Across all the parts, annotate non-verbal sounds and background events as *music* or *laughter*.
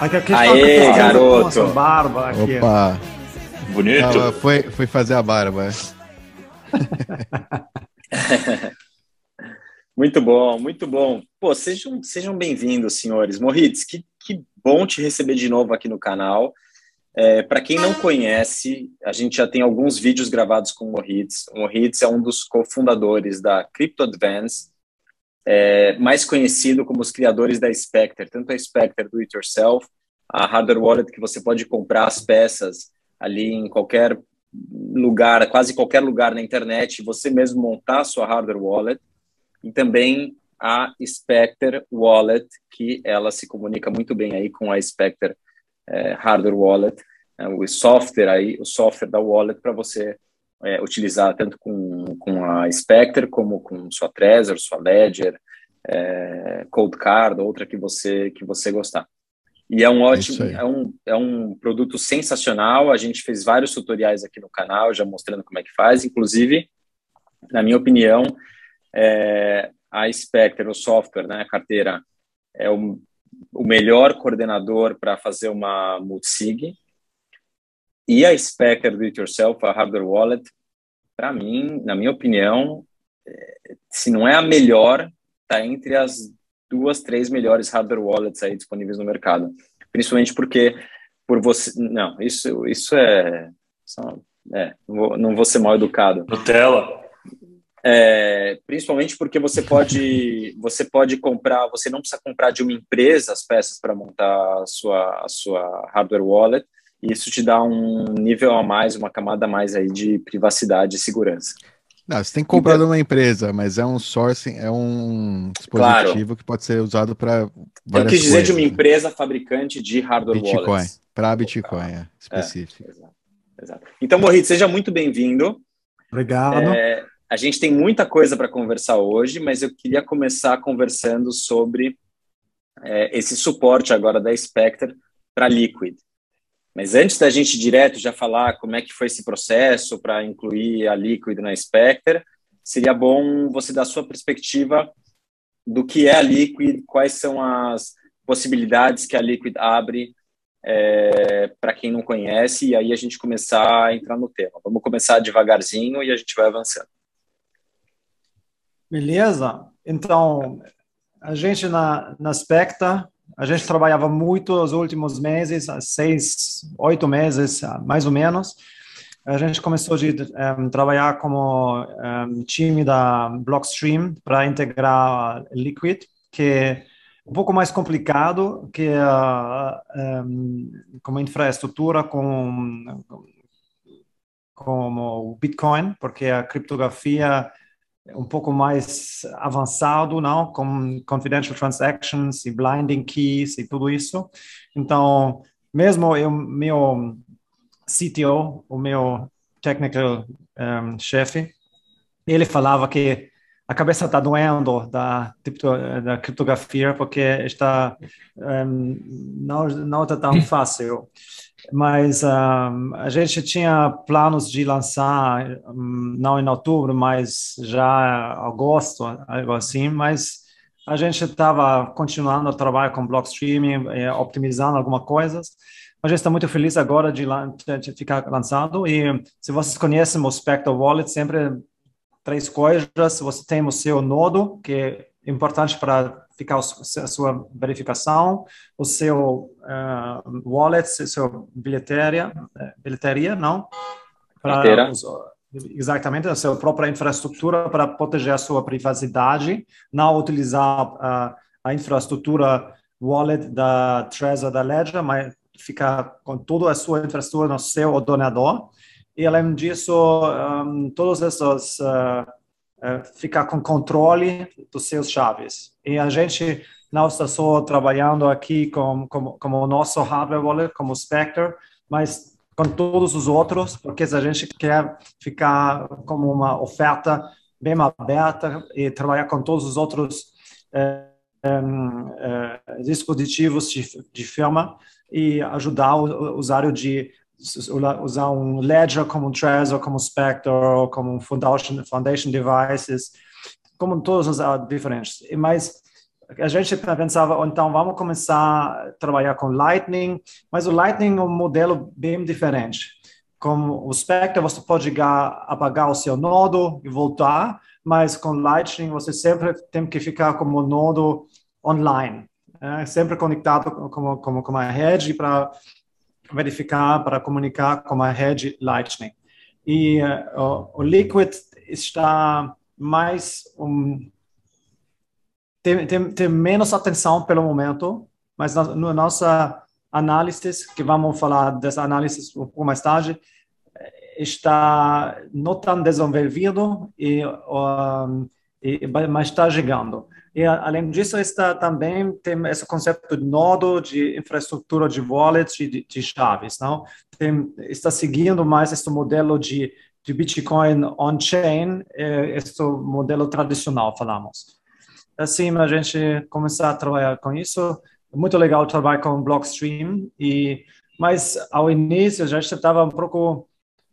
Aê, garoto! Barba aqui. Opa! Bonito! Ah, foi, foi fazer a barba. *laughs* muito bom, muito bom. Pô, sejam, sejam bem-vindos, senhores. Moritz, que, que bom te receber de novo aqui no canal. É, Para quem não conhece, a gente já tem alguns vídeos gravados com o Moritz. O Moritz é um dos cofundadores da Crypto Advance, é, mais conhecido como os criadores da Spectre, tanto a Spectre do It Yourself, a hardware wallet que você pode comprar as peças ali em qualquer lugar, quase qualquer lugar na internet, você mesmo montar a sua hardware wallet, e também a Spectre Wallet, que ela se comunica muito bem aí com a Spectre é, hardware wallet, é, o software aí, o software da wallet para você é, utilizar tanto com, com a Spectre como com sua Trezor, sua Ledger, é, Cold Card, outra que você que você gostar. E é um ótimo, é, é, um, é um produto sensacional. A gente fez vários tutoriais aqui no canal, já mostrando como é que faz. Inclusive, na minha opinião, é, a Spectre, o software, né, a carteira, é o, o melhor coordenador para fazer uma multisig. E a Spectre do It Yourself, a hardware wallet, para mim, na minha opinião, é, se não é a melhor, está entre as duas, três melhores hardware wallets aí disponíveis no mercado. Principalmente porque por você, não, isso isso é, é não, vou, não vou ser mal educado. Nutella. É, principalmente porque você pode você pode comprar, você não precisa comprar de uma empresa as peças para montar a sua a sua hardware wallet. E isso te dá um nível a mais, uma camada a mais aí de privacidade e segurança. Não, você tem que comprar de uma empresa, mas é um sourcing, é um dispositivo claro. que pode ser usado para várias Eu quis dizer coisas, de uma empresa fabricante de hardware Bitcoin, wallets. Para Bitcoin, é, específico. É, exato, exato. Então, Morrit, seja muito bem-vindo. Obrigado. É, a gente tem muita coisa para conversar hoje, mas eu queria começar conversando sobre é, esse suporte agora da Spectre para Liquid. Mas antes da gente direto já falar como é que foi esse processo para incluir a Liquid na Spectre, seria bom você dar a sua perspectiva do que é a Liquid, quais são as possibilidades que a Liquid abre é, para quem não conhece, e aí a gente começar a entrar no tema. Vamos começar devagarzinho e a gente vai avançando. Beleza. Então, a gente na, na Specta a gente trabalhava muito nos últimos meses, seis, oito meses, mais ou menos. A gente começou a um, trabalhar como um, time da Blockstream para integrar Liquid, que é um pouco mais complicado que uh, um, como infraestrutura com como o Bitcoin, porque a criptografia um pouco mais avançado, não, com confidential transactions e blinding keys e tudo isso. Então, mesmo eu, meu CTO, o meu technical um, chefe, ele falava que a cabeça está doendo da, da criptografia porque está um, não não está tão fácil mas um, a gente tinha planos de lançar um, não em outubro, mas já agosto, algo assim, mas a gente estava continuando o trabalho com Blockstream, eh, optimizando algumas coisas. A gente está muito feliz agora de, de, ficar lançado e se vocês conhecem o Spectre Wallet, sempre três coisas. Você tem o seu nodo, que é importante para ficar a sua verificação, o seu uh, wallet, seu bilheteria, eh, bilheteria, não? Para exatamente a sua própria infraestrutura para proteger a sua privacidade, não utilizar uh, a infraestrutura wallet da Trezor da Ledger, mas ficar com toda a sua infraestrutura no seu ordenador. E além disso, um, todos esses uh, uh, ficar com controle dos seus chaves. E a gente não está só trabalhando aqui com, com, com o nosso hardware wallet, como o Spectre, mas com todos os outros, porque a gente quer ficar como uma oferta bem aberta e trabalhar com todos os outros eh, eh, dispositivos de, de firma e ajudar o usuário de usar um Ledger como um Trezor, como um Spectre, como um Foundation, Foundation Devices, como todos os diferentes. Mas a gente pensava, então vamos começar a trabalhar com Lightning, mas o Lightning é um modelo bem diferente. Com o Spectre, você pode apagar o seu nodo e voltar, mas com Lightning você sempre tem que ficar como nodo online, é, sempre conectado com, com, com a rede para verificar, para comunicar com a rede Lightning. E uh, o, o Liquid está mais um, tem, tem, tem menos atenção pelo momento, mas na, na nossa análise, que vamos falar dessa análise um pouco mais tarde, está não tão desenvolvido e, um, e mas está chegando. E além disso, está também tem esse conceito de nodo de infraestrutura de wallets de, de chaves, não? Tem, está seguindo mais esse modelo de, de Bitcoin on-chain, é, esse modelo tradicional, falamos assim a gente começar a trabalhar com isso. Muito legal trabalhar com Blockstream e mas ao início já estava um pouco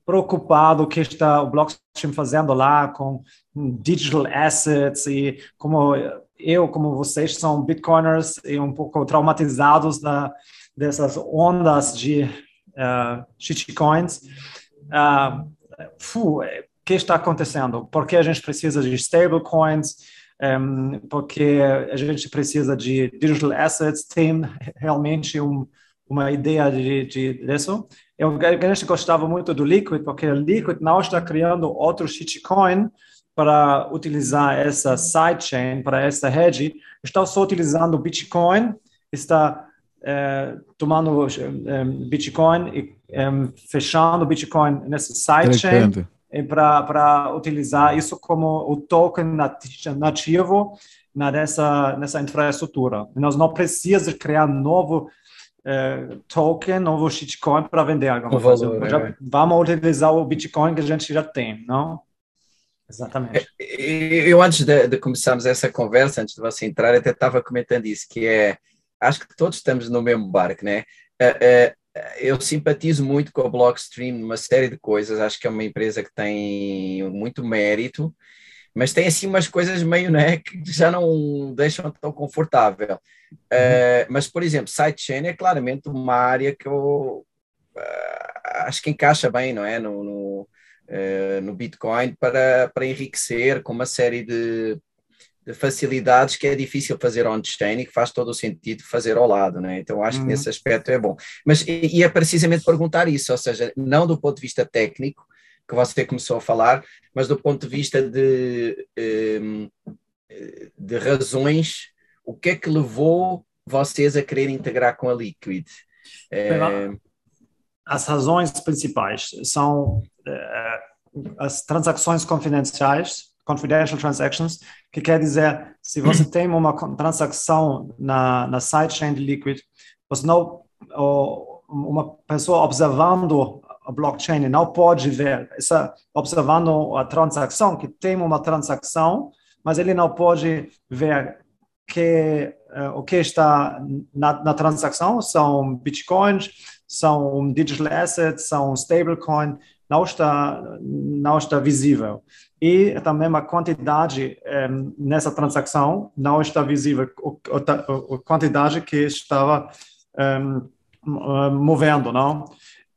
preocupado que está o Blockstream fazendo lá com digital assets e como eu como vocês são bitcoiners e um pouco traumatizados da dessas ondas de uh, shitcoins. Uh, o que está acontecendo? Por que a gente precisa de stablecoins? um, porque a gente precisa de digital assets, tem realmente um, uma ideia de, de disso. Eu, a gente gostava muito do Liquid, porque o Liquid não está criando outro shitcoin para utilizar essa sidechain, para essa rede, está só utilizando o Bitcoin, está é, tomando é, Bitcoin e é, fechando o Bitcoin nessa sidechain para utilizar isso como o token nativo nessa, nessa infraestrutura. Nós não precisamos criar novo token, novo shitcoin para vender coisa. É. Vamos utilizar o Bitcoin que a gente já tem, não? Exatamente. É, eu, antes de, de começarmos essa conversa, antes de você entrar, até estava comentando isso, que é, acho que todos estamos no mesmo barco, né? Uh, uh, eu simpatizo muito com a Blockstream numa série de coisas. Acho que é uma empresa que tem muito mérito, mas tem assim umas coisas meio né, que já não deixam tão confortável. Uhum. Uh, mas, por exemplo, sidechain é claramente uma área que eu acho que encaixa bem, não é? No, no, uh, no Bitcoin para, para enriquecer com uma série de de facilidades que é difícil fazer on-chain e que faz todo o sentido fazer ao lado, né? Então acho uhum. que nesse aspecto é bom. Mas e, é precisamente perguntar isso, ou seja, não do ponto de vista técnico, que você começou a falar, mas do ponto de vista de, ehm, de razões, o que é que levou vocês a querer integrar com a Liquid? É... As razões principais são as transações confidenciais confidential transactions, que quer dizer, se você *clears throat* tem uma transação na, na sidechain de Liquid, você não, uma pessoa observando a blockchain não pode ver, essa, observando a transação, que tem uma transação, mas ele não pode ver que uh, o que está na, na, transação. São bitcoins, são digital assets, são stablecoin, não está não está visível e também a quantidade um, nessa transação não está visível, a quantidade que estava um, movendo, não?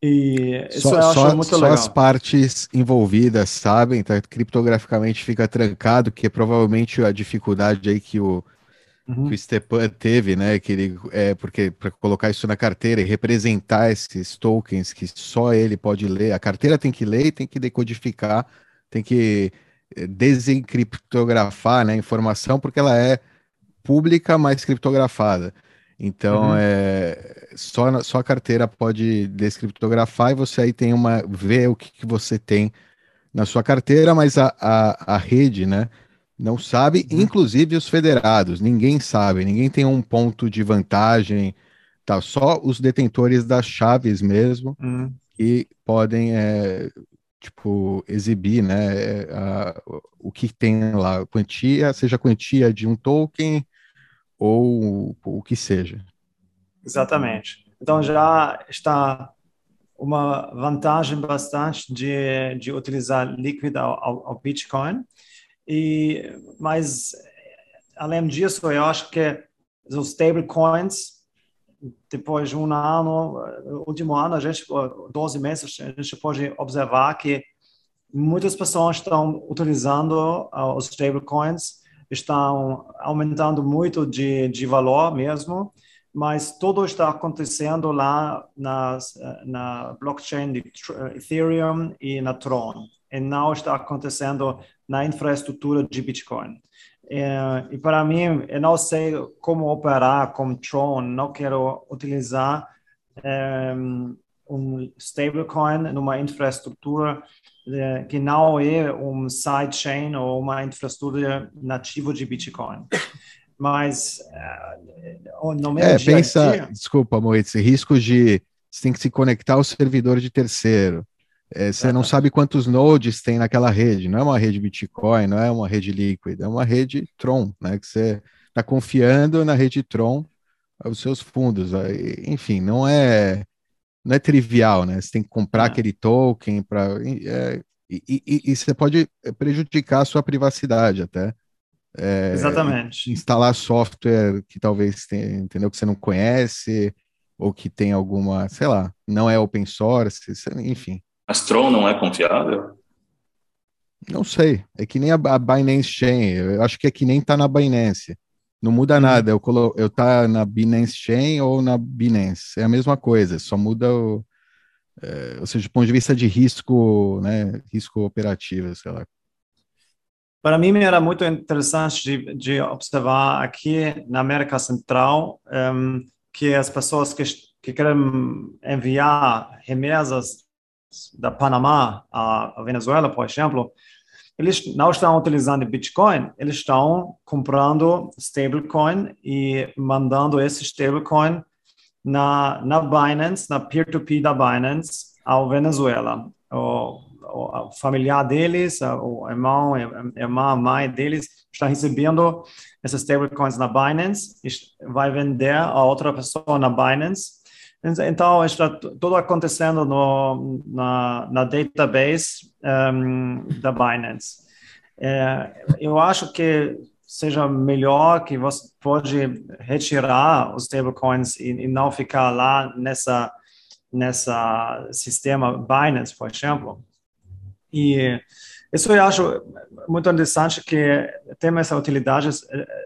E isso só, eu acho só, muito só legal. as partes envolvidas sabem, tá? criptograficamente fica trancado, que é provavelmente a dificuldade aí que o, uhum. que o Stepan teve, né? Que ele, é, porque para colocar isso na carteira e representar esses tokens que só ele pode ler, a carteira tem que ler e tem que decodificar tem que eh, desencriptografar né, a informação porque ela é pública, mas criptografada. Então, uhum. é, só, só a carteira pode descriptografar e você aí tem uma. ver o que, que você tem na sua carteira, mas a, a, a rede, né? Não sabe, uhum. inclusive os federados, ninguém sabe, ninguém tem um ponto de vantagem, tá? Só os detentores das chaves mesmo uhum. que podem é, tipo, exibir, né, a, o que tem lá, quantia, seja quantia de um token ou o que seja. Exatamente. Então já está uma vantagem bastante de, de utilizar Liquid ao, ao, ao Bitcoin, e, mas além disso, eu acho que os stablecoins, depois de um ano, último ano, a gente, 12 meses, a gente pode observar que muitas pessoas estão utilizando os stablecoins, estão aumentando muito de, de valor mesmo, mas tudo está acontecendo lá nas, na blockchain de Ethereum e na Tron, e não está acontecendo na infraestrutura de Bitcoin. É, e para mim, eu não sei como operar com Tron, não quero utilizar é, um stablecoin numa infraestrutura é, que não é um sidechain ou uma infraestrutura nativa de Bitcoin. Mas no meu é, dia pensa, dia... desculpa, Moitz, riscos de você tem que se conectar ao servidor de terceiro. É, você não sabe quantos nodes tem naquela rede. Não é uma rede Bitcoin, não é uma rede líquida, é uma rede Tron, né? Que você está confiando na rede Tron os seus fundos. Enfim, não é não é trivial, né? Você tem que comprar é. aquele token para é, e, e, e, você pode prejudicar a sua privacidade até. É, Exatamente. Instalar software que talvez tenha, entendeu que você não conhece ou que tem alguma, sei lá, não é open source, enfim. Mas Tron não é confiável? Não sei. É que nem a, Binance Chain. Eu acho que é que nem tá na Binance. Não muda uhum. nada. Eu, colo... eu tá na Binance Chain ou na Binance. É a mesma coisa, só muda o. É, ou seja, do ponto de vista de risco, né? Risco operativo, sei lá. Para mim era muito interessante de, de observar aqui na América Central um, que as pessoas que, que querem enviar remessas da Panamá à Venezuela, por exemplo, eles não estão utilizando Bitcoin, eles estão comprando stablecoin e mandando esse stablecoin na, na Binance, na peer-to-peer -peer da Binance, ao Venezuela. O, o, familiar deles, o irmão, irmã, mãe deles está recebendo esses stablecoins na Binance, vai vender a outra pessoa na Binance então, está tudo acontecendo no, na, na database um, da Binance. É, eu acho que seja melhor que você pode retirar os stablecoins e, e não ficar lá nessa nessa sistema Binance, por exemplo. E isso eu acho muito interessante que tem essa utilidade.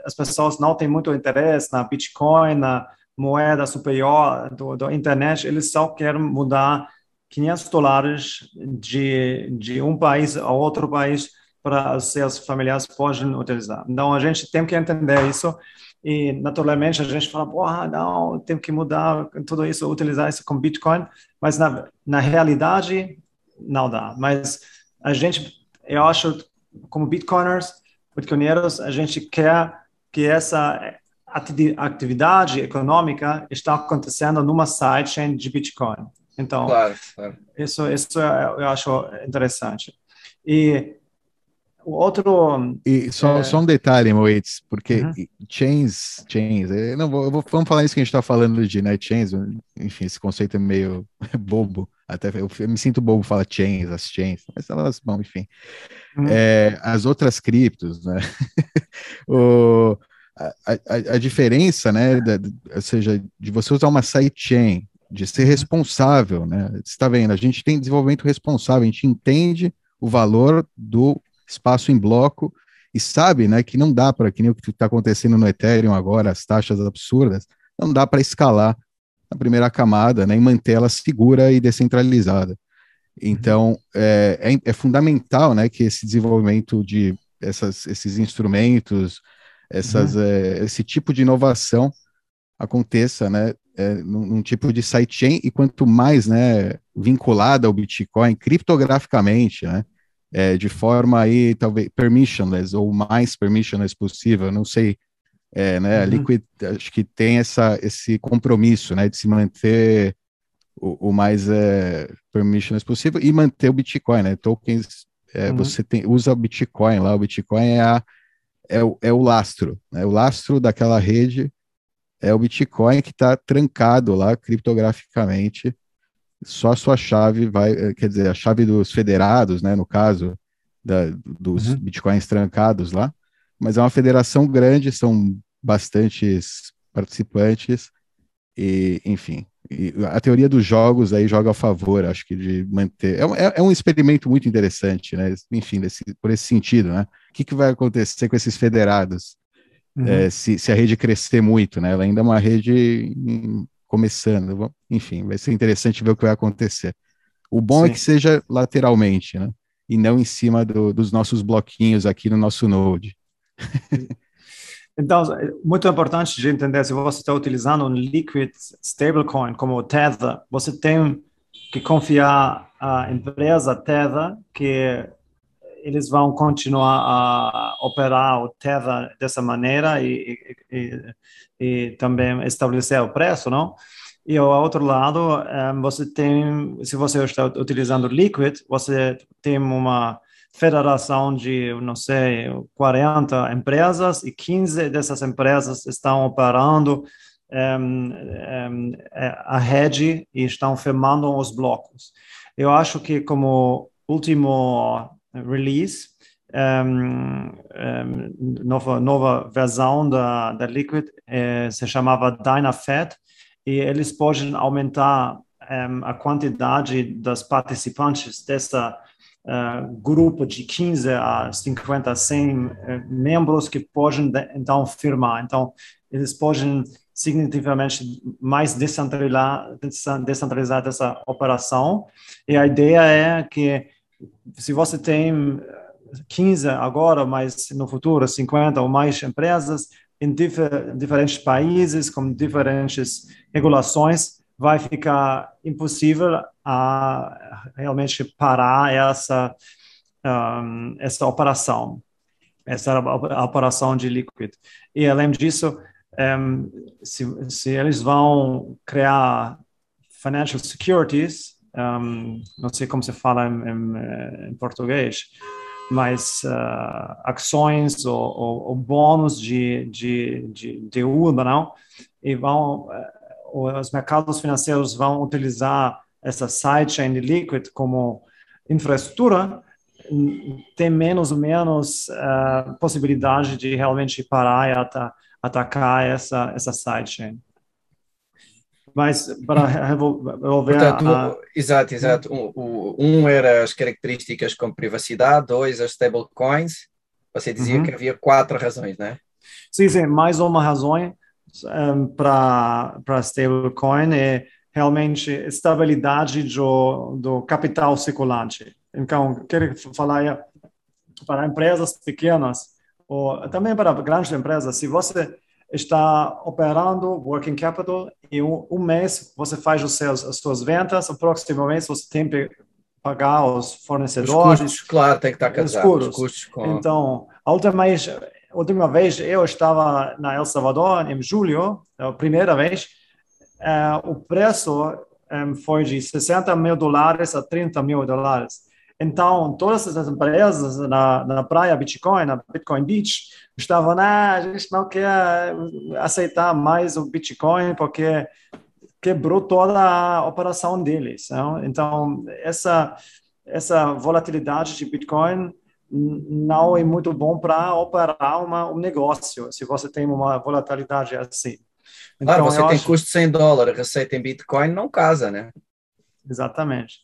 As pessoas não têm muito interesse na Bitcoin, na moeda superior do, do internet, eles só querem mudar 500 dólares de, de um país a outro país para os seus familiares possam utilizar. Então, a gente tem que entender isso e, naturalmente, a gente fala, porra, não, tem que mudar tudo isso, utilizar isso com Bitcoin, mas, na, na realidade, não dá. Mas a gente, eu acho, como Bitcoiners, Bitcoineiros, a gente quer que essa atividade econômica está acontecendo numa sidechain de Bitcoin. Então, claro, claro. Isso, isso eu acho interessante. E o outro. E só, é... só um detalhe, Moitz, porque uhum. chains, chains, não vou, vou, vamos falar isso que a gente está falando de né, chains, enfim, esse conceito é meio *laughs* bobo, até eu, eu me sinto bobo falar chains, as chains, mas elas, bom, enfim. Uhum. É, as outras criptos, né? *laughs* o, a, a, a diferença, né, da, ou seja, de você usar uma sidechain, de ser responsável, né? Você está vendo, a gente tem desenvolvimento responsável, a gente entende o valor do espaço em bloco e sabe, né, que não dá para, que nem o que está acontecendo no Ethereum agora, as taxas absurdas, não dá para escalar a primeira camada, né, e manter ela segura e descentralizada. Então, é, é, é fundamental, né, que esse desenvolvimento de essas, esses instrumentos, essas, uhum. é, esse tipo de inovação aconteça, né, é, num, num, tipo de sidechain e quanto mais, né, vinculada ao Bitcoin criptograficamente, né, é, de forma aí talvez permissionless ou mais permissionless possível, não sei, é, né, uhum. a Liquid acho que tem essa, esse compromisso, né, de se manter o, o mais é, permissionless possível e manter o Bitcoin, né, tokens, é, uhum. você tem, usa o Bitcoin lá, o Bitcoin é a é o, é o lastro, né? O lastro daquela rede é o Bitcoin que está trancado lá criptograficamente. Só a sua chave vai, eh, quer dizer, a chave dos federados, né? No caso da, dos uhum. Bitcoins trancados lá, mas é uma federação grande, são bastantes participantes, e, enfim, e a teoria dos jogos aí joga a favor, acho que de manter. É, é, é um experimento muito interessante, né? Enfim, desse, por esse sentido, né? O que, que vai acontecer com esses federados? Uhum. É, se, se, a rede crescer muito, né? Ela ainda é uma rede começando. Enfim, vai ser interessante ver o que vai acontecer. O bom Sim. é que seja lateralmente, né? E não em cima do, dos nossos bloquinhos aqui no nosso Node. Então, muito importante de entender, se você está utilizando um liquid stablecoin como o Tether, você tem que confiar a empresa Tether que eles vão continuar a operar o Tether dessa maneira e, e, e também estabelecer o preço, não? E ao outro lado, um, você tem, se você está utilizando Liquid, você tem uma federação de, não sei, 40 empresas e 15 dessas empresas estão operando um, um, a rede e estão firmando os blocos. Eu acho que como último release, um, nova, nova versão da, da Liquid eh, se chamava DynaFed e eles podem aumentar a quantidade das participantes dessa uh, grupo de 15 a 50, 100 uh, membros que podem, então, firmar. Então, eles podem significativamente mais descentralizar, descentralizar essa operação. E a ideia é que se você tem 15 agora, mas no futuro 50 ou mais empresas em difer diferentes países com diferentes regulações, vai ficar impossível a realmente parar essa um, essa operação, essa operação de liquid. E além disso, um, se, se eles vão criar financial securities, um, não sei como se fala em, em, em português, mas uh, ações ou, ou, ou, bônus de, de, de, de deuda, não? E vão uh, os mercados financeiros vão utilizar essa sidechain de Liquid como infraestrutura, tem menos ou menos uh, possibilidade de realmente parar e ata atacar essa, essa sidechain. Mas para resolver a... Exato, exato. Um, um, era as características como privacidade, dois as stablecoins. Você dizia uhum. que havia quatro razões, né? Sim, sim, mais uma razão um, para stablecoin é realmente estabilidade do, do capital circulante. Então, quero falar para empresas pequenas ou também para grandes empresas, se você está operando working capital e um, um mês você faz os seus, as suas ventas, o próximo mês você tem que pagar os fornecedores. Os custos, claro, tem que estar casado. Os custos com... Então, a última vez eu estava na El Salvador em julho, a primeira vez, uh, o preço um, foi de 60 mil dólares a 30 mil dólares. Então, todas as empresas na, na praia Bitcoin, na Bitcoin Beach, estavam, ah, a gente não quer aceitar mais o Bitcoin porque quebrou toda a operação deles. Não? Então, essa, essa volatilidade de Bitcoin não é muito bom para operar uma, um negócio, se você tem uma volatilidade assim. Então, claro, você tem acho... custo de 100 dólares, receita em Bitcoin, não casa, né? Exatamente.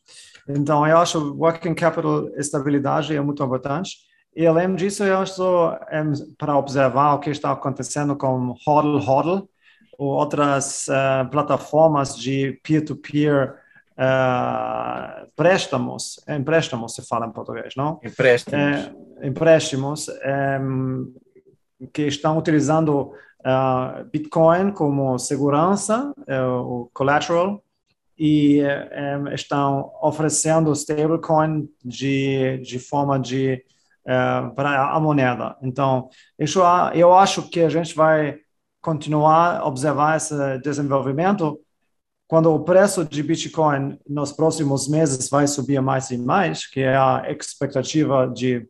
Então, eu acho working capital estabilidade é muito importante. E além disso, eu acho é, para observar o que está acontecendo com HODL HODL ou outras uh, plataformas de peer-to-peer -peer uh, préstamos, empréstimos se fala em português, não? Empréstimos. É, empréstimos um, que estão utilizando uh, Bitcoin como segurança, o collateral, e um, estão oferecendo stablecoin de, de forma de para a moneda. Então, isso, eu acho que a gente vai continuar a observar esse desenvolvimento quando o preço de Bitcoin nos próximos meses vai subir mais e mais, que é a expectativa de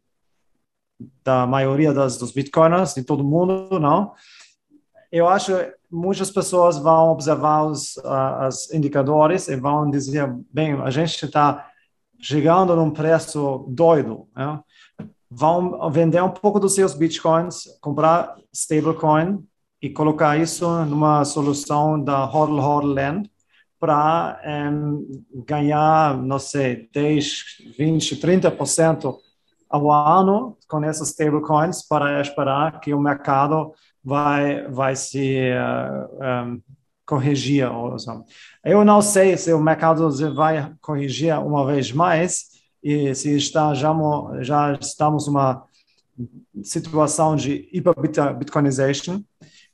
da maioria das, dos bitcoiners, de todo mundo, não? Eu acho que muitas pessoas vão observar os os indicadores e vão dizer, bem, a gente está chegando num preço doido, né? vão vender um pouco dos seus bitcoins, comprar stablecoin e colocar isso numa solução da HODL HODL Land para um, ganhar, não sei, 10, 20, 30% ao ano com essas stablecoins para esperar que o mercado vai, vai se uh, um, corrigir. Eu não sei se o mercado vai corrigir uma vez mais e se está já, já estamos numa situação de hiper-bitcoinization,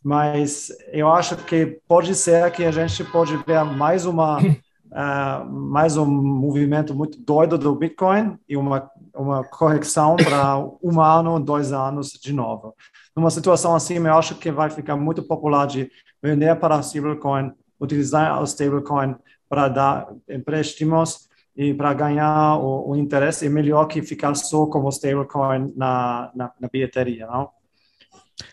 mas eu acho que pode ser que a gente pode ver mais uma uh, *laughs* mais um movimento muito doido do Bitcoin e uma uma correção para um ano, dois anos de novo. Numa situação assim, eu acho que vai ficar muito popular de vender para stablecoin, utilizar o stablecoin para dar empréstimos e para ganhar o, o, interesse é melhor que ficar só como stablecoin na, na, na bilheteria, não?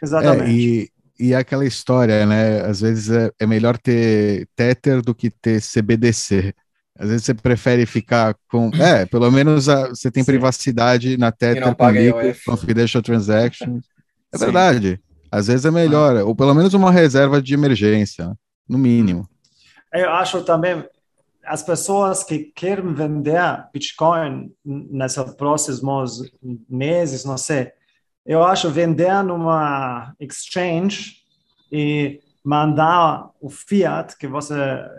Exatamente. É, e, e aquela história, né? Às vezes é, é melhor ter Tether do que ter CBDC. Às vezes você prefere ficar com. É, pelo menos a, você tem Sim. privacidade na Tether com Liquid, Confidential Transactions. *laughs* É Sim. verdade. Às vezes é melhor, ah. ou pelo menos uma reserva de emergência, no mínimo. Eu acho também as pessoas que querem vender Bitcoin nesses próximos meses, não sei, eu acho vender numa exchange e mandar o fiat que você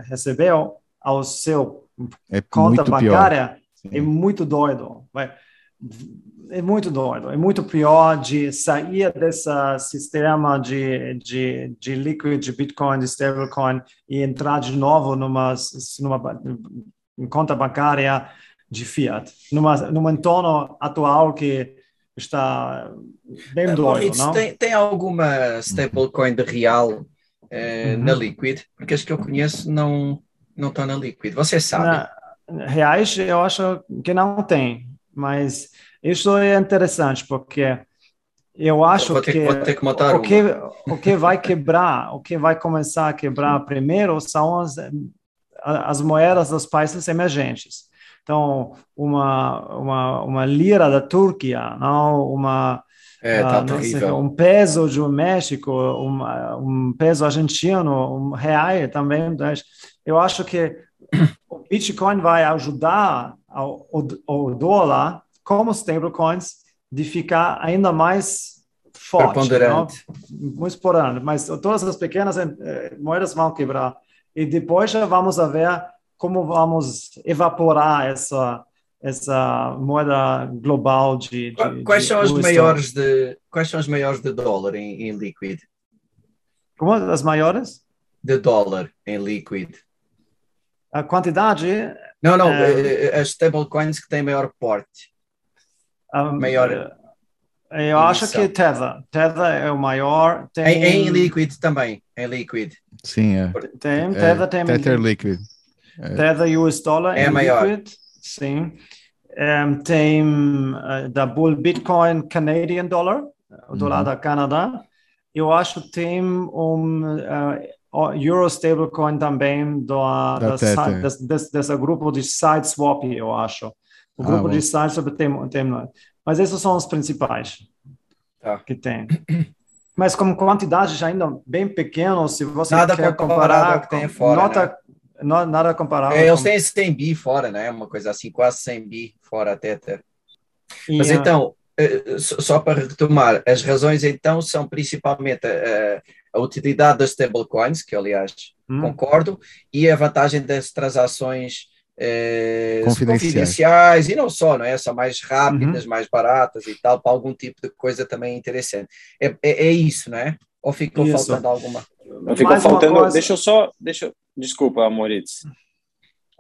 recebeu ao seu é conta bancária é muito doido. Vai, é muito doido, é muito pior de sair desse sistema de, de, de liquid, de Bitcoin, de stablecoin e entrar de novo numa, numa conta bancária de fiat, numa, num entorno atual que está bem doido, Moritz, não? Tem, tem alguma stablecoin de real uhum. na Liquid? Porque as que eu conheço não, não estão na Liquid. Você sabe? Na, reais eu acho que não tem, mas isso é interessante porque eu acho ter, que, que o, que o que vai *laughs* quebrar, o que vai começar a quebrar primeiro são as, as moedas dos países emergentes. Então, uma, uma, uma lira da Turquia, não uma é, tá uh, sei, um peso do México, um, um peso argentino, um real também. Eu acho que o Bitcoin vai ajudar ao, o dólar como stablecoins de ficar ainda mais forte. Preponderante. Muito explorando. Mas todas as pequenas eh, moedas vão quebrar. E depois já vamos ver como vamos evaporar essa essa moeda global de, de quais de, são as maiores de quais são as maiores de dólar em, em liquid como as maiores de dólar em liquid a quantidade não não é, as stablecoins que têm maior porte um, maior. Eh, eu acho que Tether. Tether é o maior. Tem... Em, em Liquid também. Em Liquid. Sim, é. Tem, Tether é, tem. Tether Liquid. É. Tether US Dollar é maior. Liquid. Sim. Um, tem uh, da Bull Bitcoin Canadian Dollar, o dólar uhum. da Canadá. Eu acho que tem um uh, Euro Stablecoin também do, da, da desse, desse, desse grupo de Side Swap, eu acho. O ah, grupo de sites sobre tem, tem, mas esses são os principais tá. que tem. Mas como quantidade ainda bem pequeno, se você nada quer comparar que tem fora, nota, né? Nada comparável. É, eles têm 100 bi fora, né? Uma coisa assim, quase 100 bi fora a Tether. Mas então, eh, só para retomar, as razões então são principalmente a, a utilidade das stablecoins, que aliás hum. concordo, e a vantagem das transações é, confidenciais. confidenciais. e não só, não é? São mais rápidas, uhum. mais baratas e tal, para algum tipo de coisa também interessante. É, é, é isso, não é? Ou ficou isso. faltando alguma? Não ficou faltando. Coisa... Deixa eu só. Deixa, desculpa, Moritz.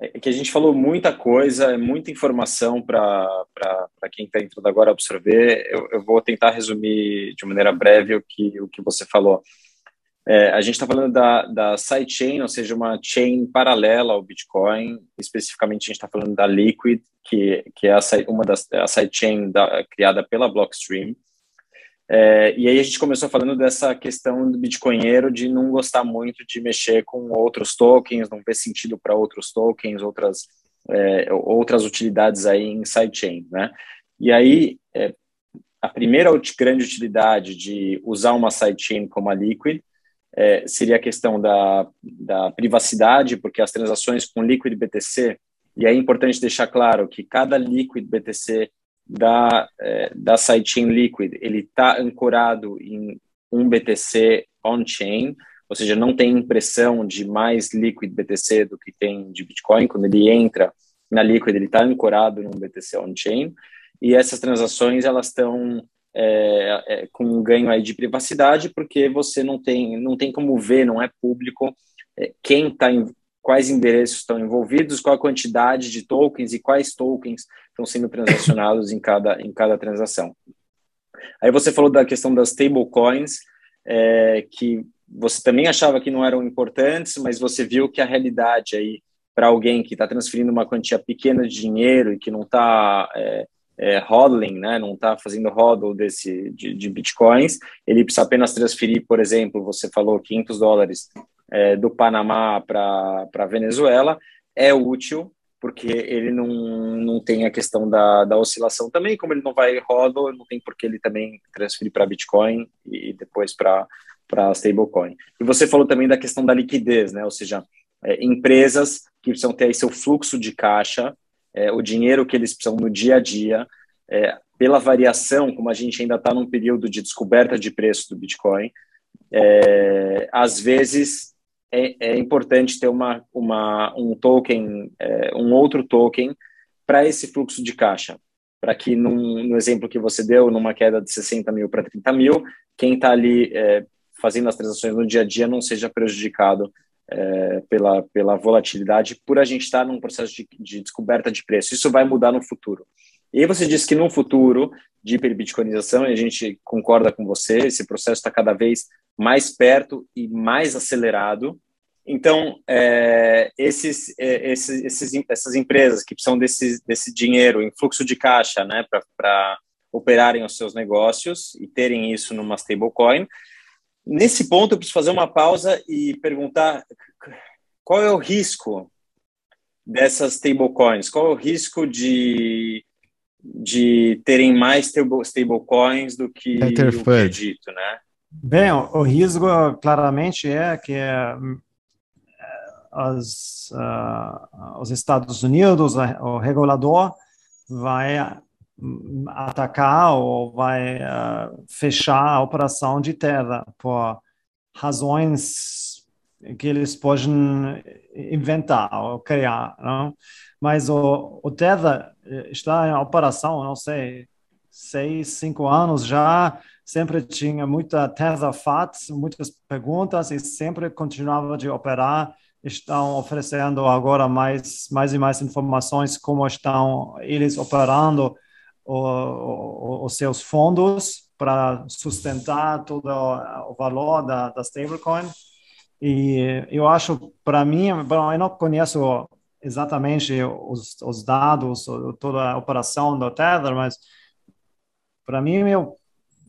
É que a gente falou muita coisa, é muita informação para quem está entrando agora absorver. Eu, eu, vou tentar resumir de maneira breve o que, o que você falou. É, a gente está falando da, da sidechain, ou seja, uma chain paralela ao Bitcoin. Especificamente, a gente está falando da Liquid, que, que é a, uma das a sidechain da, criada pela Blockstream. É, e aí a gente começou falando dessa questão do bitcoinheiro de não gostar muito de mexer com outros tokens, não ver sentido para outros tokens, outras, é, outras utilidades aí em sidechain, né? E aí, é, a primeira grande utilidade de usar uma sidechain como a Liquid é, seria a questão da, da privacidade, porque as transações com Liquid BTC, e é importante deixar claro que cada Liquid BTC da, é, da sidechain Liquid, ele está ancorado em um BTC on-chain, ou seja, não tem impressão de mais Liquid BTC do que tem de Bitcoin. Quando ele entra na Liquid, ele está ancorado num BTC on-chain, e essas transações elas estão é, é, com um ganho aí de privacidade, porque você não tem, não tem como ver, não é público é, quem está quais endereços estão envolvidos, qual a quantidade de tokens e quais tokens estão sendo transacionados em cada, em cada transação. Aí você falou da questão das stablecoins, é, que você também achava que não eram importantes, mas você viu que a realidade aí para alguém que está transferindo uma quantia pequena de dinheiro e que não está é, é, hodling, né, não está fazendo hodl desse, de, de, bitcoins, ele precisa apenas transferir, por exemplo, você falou 500 dólares é, do Panamá para a Venezuela, é útil, porque ele não, não tem a questão da, da oscilação também, como ele não vai hodl, não tem por que ele também transferir para Bitcoin e depois para para stablecoin. E você falou também da questão da liquidez, né? Ou seja, é, empresas que precisam ter aí seu fluxo de caixa é, o dinheiro que eles precisam no dia a dia, é, pela variação, como a gente ainda está num período de descoberta de preço do Bitcoin, é, às vezes é, é, importante ter uma, uma, um token, é, um outro token para esse fluxo de caixa, para que num, no exemplo que você deu, numa queda de 60 mil para 30 mil, quem está ali é, fazendo as transações no dia a dia não seja prejudicado é, pela, pela volatilidade, por a gente estar num processo de, de, descoberta de preço. Isso vai mudar no futuro. E aí você disse que no futuro de hiperbitcoinização, e a gente concorda com você, esse processo está cada vez mais perto e mais acelerado. Então, é, esses, é, esses, esses, essas empresas que precisam desse, desse dinheiro em fluxo de caixa né, para operarem os seus negócios e terem isso numa stablecoin, Nesse ponto, eu preciso fazer uma pausa e perguntar qual é o risco dessas stablecoins? Qual é o risco de, de terem mais stablecoins do que o acredito, né? Bem, o risco claramente é que é, as, uh, os Estados Unidos, o regulador, vai atacar ou vai uh, fechar a operação de terra por razões que eles podem inventar ou criar, não? Mas o, o Tether está em operação, não sei, seis, cinco anos já, sempre tinha muita Tether FAT, muitas perguntas e sempre continuava de operar. Estão oferecendo agora mais, mais e mais informações como estão eles operando o, os seus fundos para sustentar todo o valor da, da stablecoin. E eu acho, para mim, bom, eu não conheço exatamente os, os dados, toda a operação do Tether, mas para mim, eu,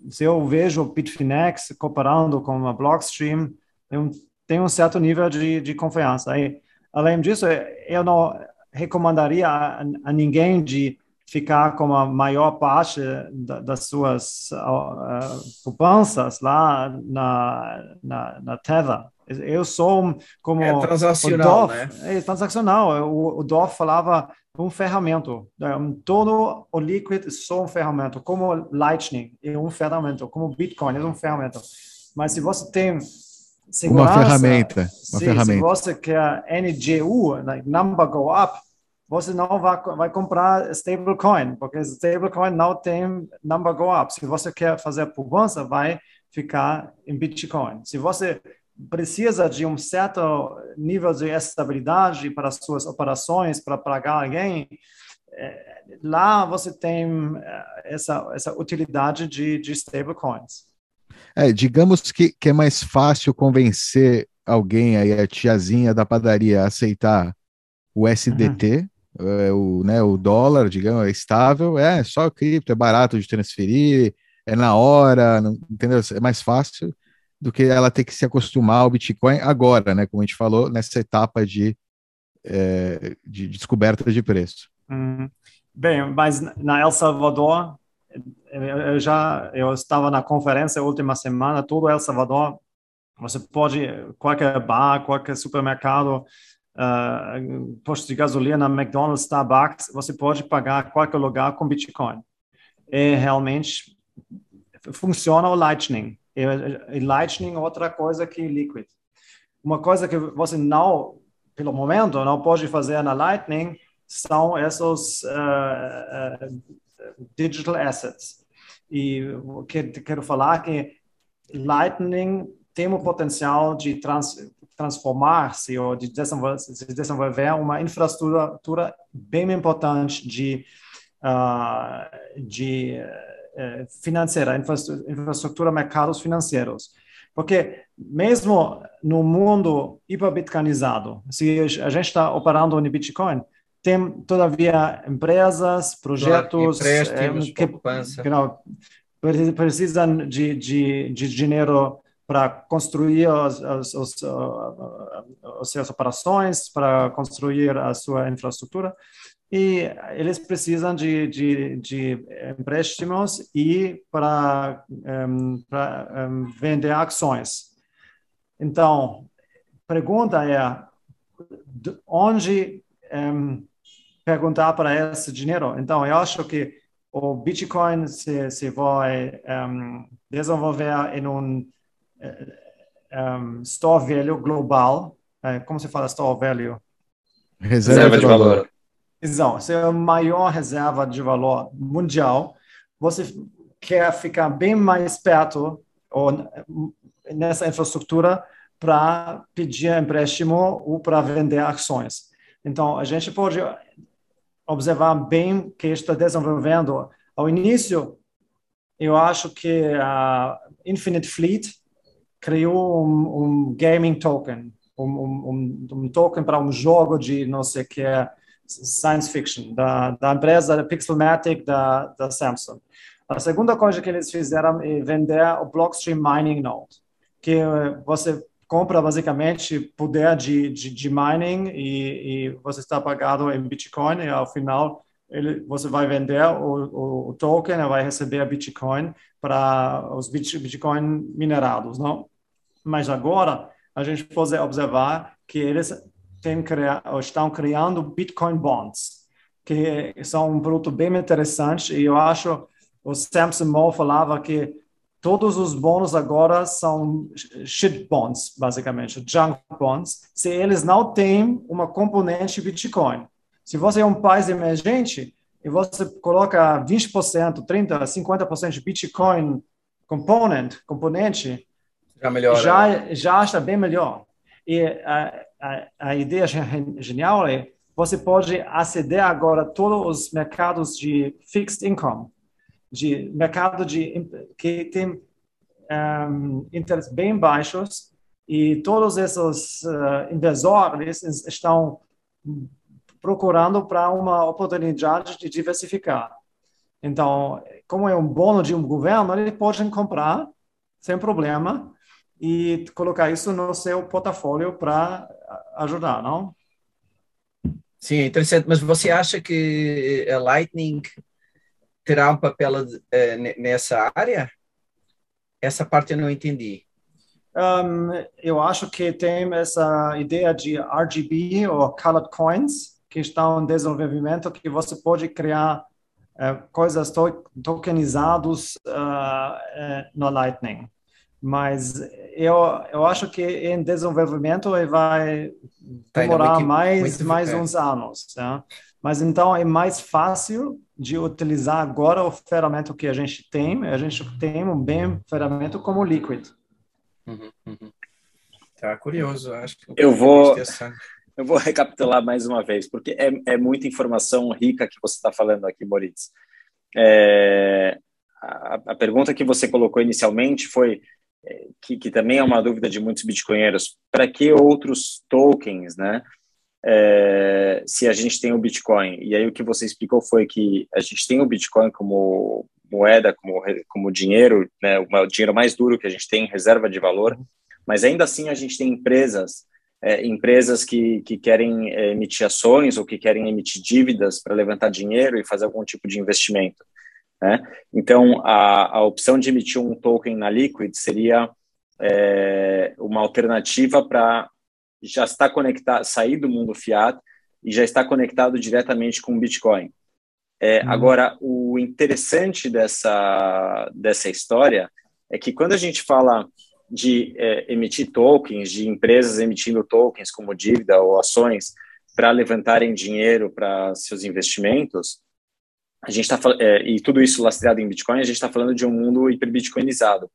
se eu vejo o Bitfinex cooperando com a Blockstream, eu tenho um certo nível de, de confiança. E, além disso, eu não recomendaria a, a ninguém de ficar com a maior parte da, das suas uh, poupanças lá na, na, na Tether. Eu sou como é transacional, né? É transacional. O, o Dorf falava um ferramento. Né? Todo o Liquid é só um ferramenta, como Lightning é um ferramenta, como Bitcoin é um ferramenta. Mas se você tem segurança, uma ferramenta, uma se, ferramenta. se você quer NGU, like number go up, você não vai, vai comprar stablecoin, porque stablecoin não tem number go up. Se você quer fazer poupança, vai ficar em Bitcoin. Se você precisa de um certo nível de estabilidade para suas operações, para pagar alguém, é, lá você tem é, essa, essa utilidade de, de stablecoins. É, digamos que, que é mais fácil convencer alguém aí, a tiazinha da padaria, a aceitar o SDT uhum é, o, né, o dólar, digamos, é estável, é só cripto, é barato de transferir, é na hora, não, entendeu? É mais fácil do que ela ter que se acostumar ao Bitcoin agora, né? Como a gente falou, nessa etapa de, é, de descoberta de preço. Hum. Bem, mas na El Salvador eu já eu estava na conferência última semana, todo El Salvador, você pode, qualquer bar, qualquer supermercado, uh, posto de gasolina, McDonald's, Starbucks, você pode pagar qualquer lugar com Bitcoin. E realmente funciona o Lightning. E, Lightning é outra coisa que Liquid. Uma coisa que você não, pelo momento, não pode fazer na Lightning são esses uh, uh, digital assets. E quero falar é que Lightning tem o potencial de trans, transformar-se ou de desenvolver, de desenvolver, uma infraestrutura bem importante de, uh, de financeira, infraestrutura, mercados financeiros. Porque mesmo no mundo hiperbitcoinizado, se a gente está operando no Bitcoin, tem todavia empresas, projetos claro, que, que não, precisam de, de, de dinheiro para construir as, as, as, as, suas operações, para construir a sua infraestrutura, e eles precisam de, de, de empréstimos e para, um, para um, vender ações. Então, pergunta é onde um, perguntar para esse dinheiro. Então, eu acho que o Bitcoin se, se vai desenvolver em um um, store value global, é, como se fala store value? Reserva, reserva de, de valor. valor. Exato, se é a maior reserva de valor mundial, você quer ficar bem mais perto ou nessa infraestrutura para pedir empréstimo ou para vender ações. Então, a gente pode observar bem que está desenvolvendo. Ao início, eu acho que a Infinite Fleet criou um, um gaming token, um, um, um, token para um jogo de não sei o que é science fiction, da, da empresa Pixelmatic da, da Samsung. A segunda coisa que eles fizeram é vender o Blockstream Mining Node, que você compra basicamente poder de, de, de mining e, e, você está pagado em Bitcoin e ao final ele, você vai vender o, o, o token vai receber Bitcoin para os Bitcoin minerados, não? Mas agora a gente pode observar que eles criar, estão criando Bitcoin bonds, que são um produto bem interessante e eu acho o Samson Moore falava que todos os bônus agora são shit bonds, basicamente, junk bonds, se eles não têm uma componente Bitcoin. Se você é um país emergente e você coloca 20%, 30%, 50% de Bitcoin component, componente, já melhora. Já, já está bem melhor. E a, a, a ideia genial é você pode aceder agora a todos os mercados de fixed income, de mercado de que tem um, interesses bem baixos e todos esses uh, estão procurando para uma oportunidade de diversificar. Então, como é um bônus de um governo, eles podem comprar sem problema e colocar isso no seu portfólio para ajudar, não? Sim, interessante. Mas você acha que a Lightning terá um papel uh, nessa área? Essa parte eu não entendi. Um, eu acho que tem essa ideia de RGB ou colored coins que estão em desenvolvimento que você pode criar uh, coisas to tokenizadas uh, uh, no Lightning mas eu, eu acho que em desenvolvimento ele vai tá demorar mais, mais uns anos. Né? Mas então é mais fácil de utilizar agora o ferramenta que a gente tem. A gente tem um bem ferramenta como o Liquid. Uhum, uhum. Tá curioso, acho que eu vou *laughs* eu vou recapitular mais uma vez, porque é, é muita informação rica que você está falando aqui, Moritz. É, a, a pergunta que você colocou inicialmente foi que, que também é uma dúvida de muitos bitcoinheiros, para que outros tokens, né? É, se a gente tem o Bitcoin. E aí o que você explicou foi que a gente tem o Bitcoin como moeda, como, como dinheiro, né, o dinheiro mais duro que a gente tem, reserva de valor, mas ainda assim a gente tem empresas, é, empresas que, que querem é, emitir ações ou que querem emitir dívidas para levantar dinheiro e fazer algum tipo de investimento. Né? Então, a, a opção de emitir um token na Liquid seria é, uma alternativa para já estar conectado, sair do mundo fiat e já estar conectado diretamente com o Bitcoin. É, uhum. Agora, o interessante dessa, dessa história é que quando a gente fala de é, emitir tokens, de empresas emitindo tokens como dívida ou ações para levantarem dinheiro para seus investimentos, a gente está é, e tudo isso lastreado em Bitcoin, a gente está falando de um mundo hiperbitcoinizado.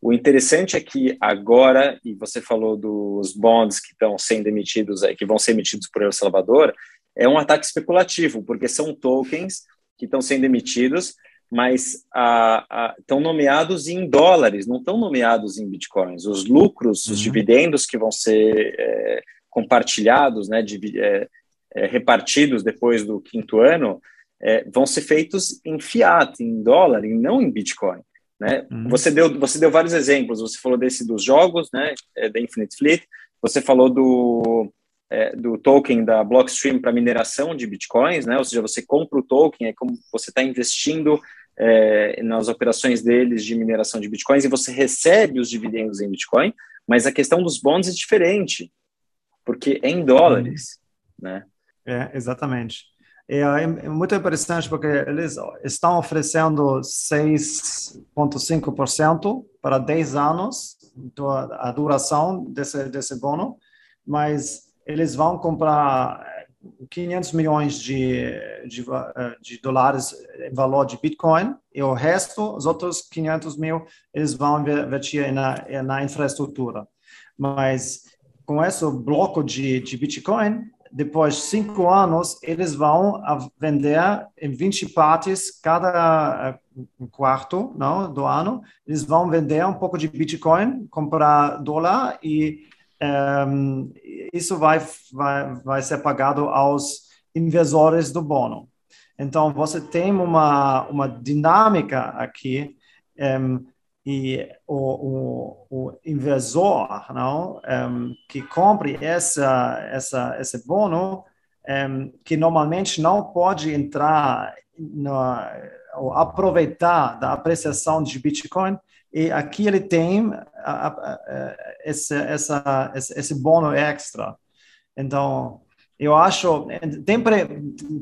O interessante é que agora, e você falou dos bonds que estão sendo emitidos, que vão ser emitidos por El Salvador, é um ataque especulativo, porque são tokens que estão sendo emitidos, mas estão nomeados em dólares, não estão nomeados em bitcoins. Os lucros, uhum. os dividendos que vão ser é, compartilhados, né, de, é, é, repartidos depois do quinto ano, é, vão ser feitos em fiat, em dólar, e não em bitcoin. Né? Uhum. Você, deu, você deu vários exemplos, você falou desse dos jogos, né, é, da Infinite Fleet, você falou do, é, do token da Blockstream para mineração de bitcoins, né? ou seja, você compra o token, é como você está investindo é, nas operações deles de mineração de bitcoins e você recebe os dividendos em bitcoin, mas a questão dos bonds é diferente, porque é em dólares. Uhum. Né? É, exatamente. É, é, muito interessante porque eles estão oferecendo 6,5% para 10 anos então, a duração desse, desse bono, mas eles vão comprar 500 milhões de, de, de, dólares em valor de Bitcoin e o resto, os outros 500 mil, eles vão investir na, na infraestrutura. Mas com esse bloco de, de Bitcoin, depois de cinco anos, eles vão vender em 20 partes cada eh, quarto não, do ano. Eles vão vender um pouco de Bitcoin, comprar dólar e um, ehm, isso vai, vai, vai ser pagado aos investidores do bono. Então, você tem uma, uma dinâmica aqui um, ehm, e o, o, o inversor não, um, que compre essa, essa, esse bono, um, que normalmente não pode entrar no, ou aproveitar da apreciação de Bitcoin, e aqui ele tem a, a, a, esse, essa, esse, esse bono extra. Então, eu acho, tem,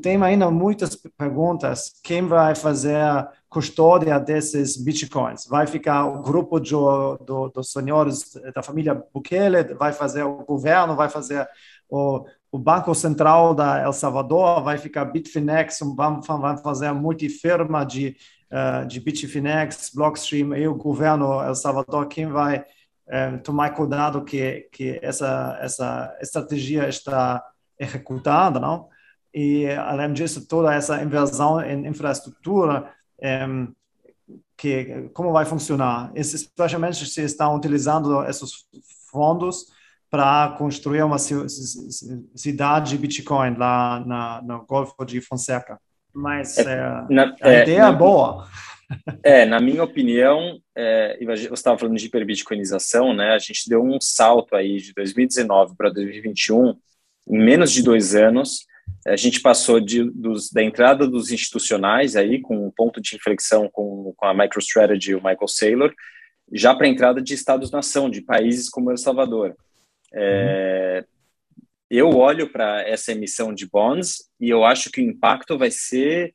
tem ainda muitas perguntas, quem vai fazer custódia desses bitcoins? Vai ficar o grupo de, do, dos senhores da família Bukele? Vai fazer o governo? Vai fazer o, o Banco Central da El Salvador? Vai ficar Bitfinex? Vamos fazer a multifirma de, uh, de Bitfinex, Blockstream e o governo El Salvador? Quem vai uh, tomar cuidado que, que essa, essa estratégia está executada, não? E, além disso, toda essa inversão em infraestrutura que como vai funcionar, especialmente se estão utilizando esses fundos para construir uma cidade Bitcoin lá na, no Golfo de Fonseca. Mas é, é, na, a é, ideia é boa. É, na minha opinião, é, você estava falando de hiperbitcoinização, né? A gente deu um salto aí de 2019 para 2021 em menos de dois anos a gente passou de, dos, da entrada dos institucionais aí, com um ponto de inflexão com, com a MicroStrategy e o Michael Saylor, já para a entrada de estados-nação, de países como El Salvador. É, eu olho para essa emissão de bonds e eu acho que o impacto vai ser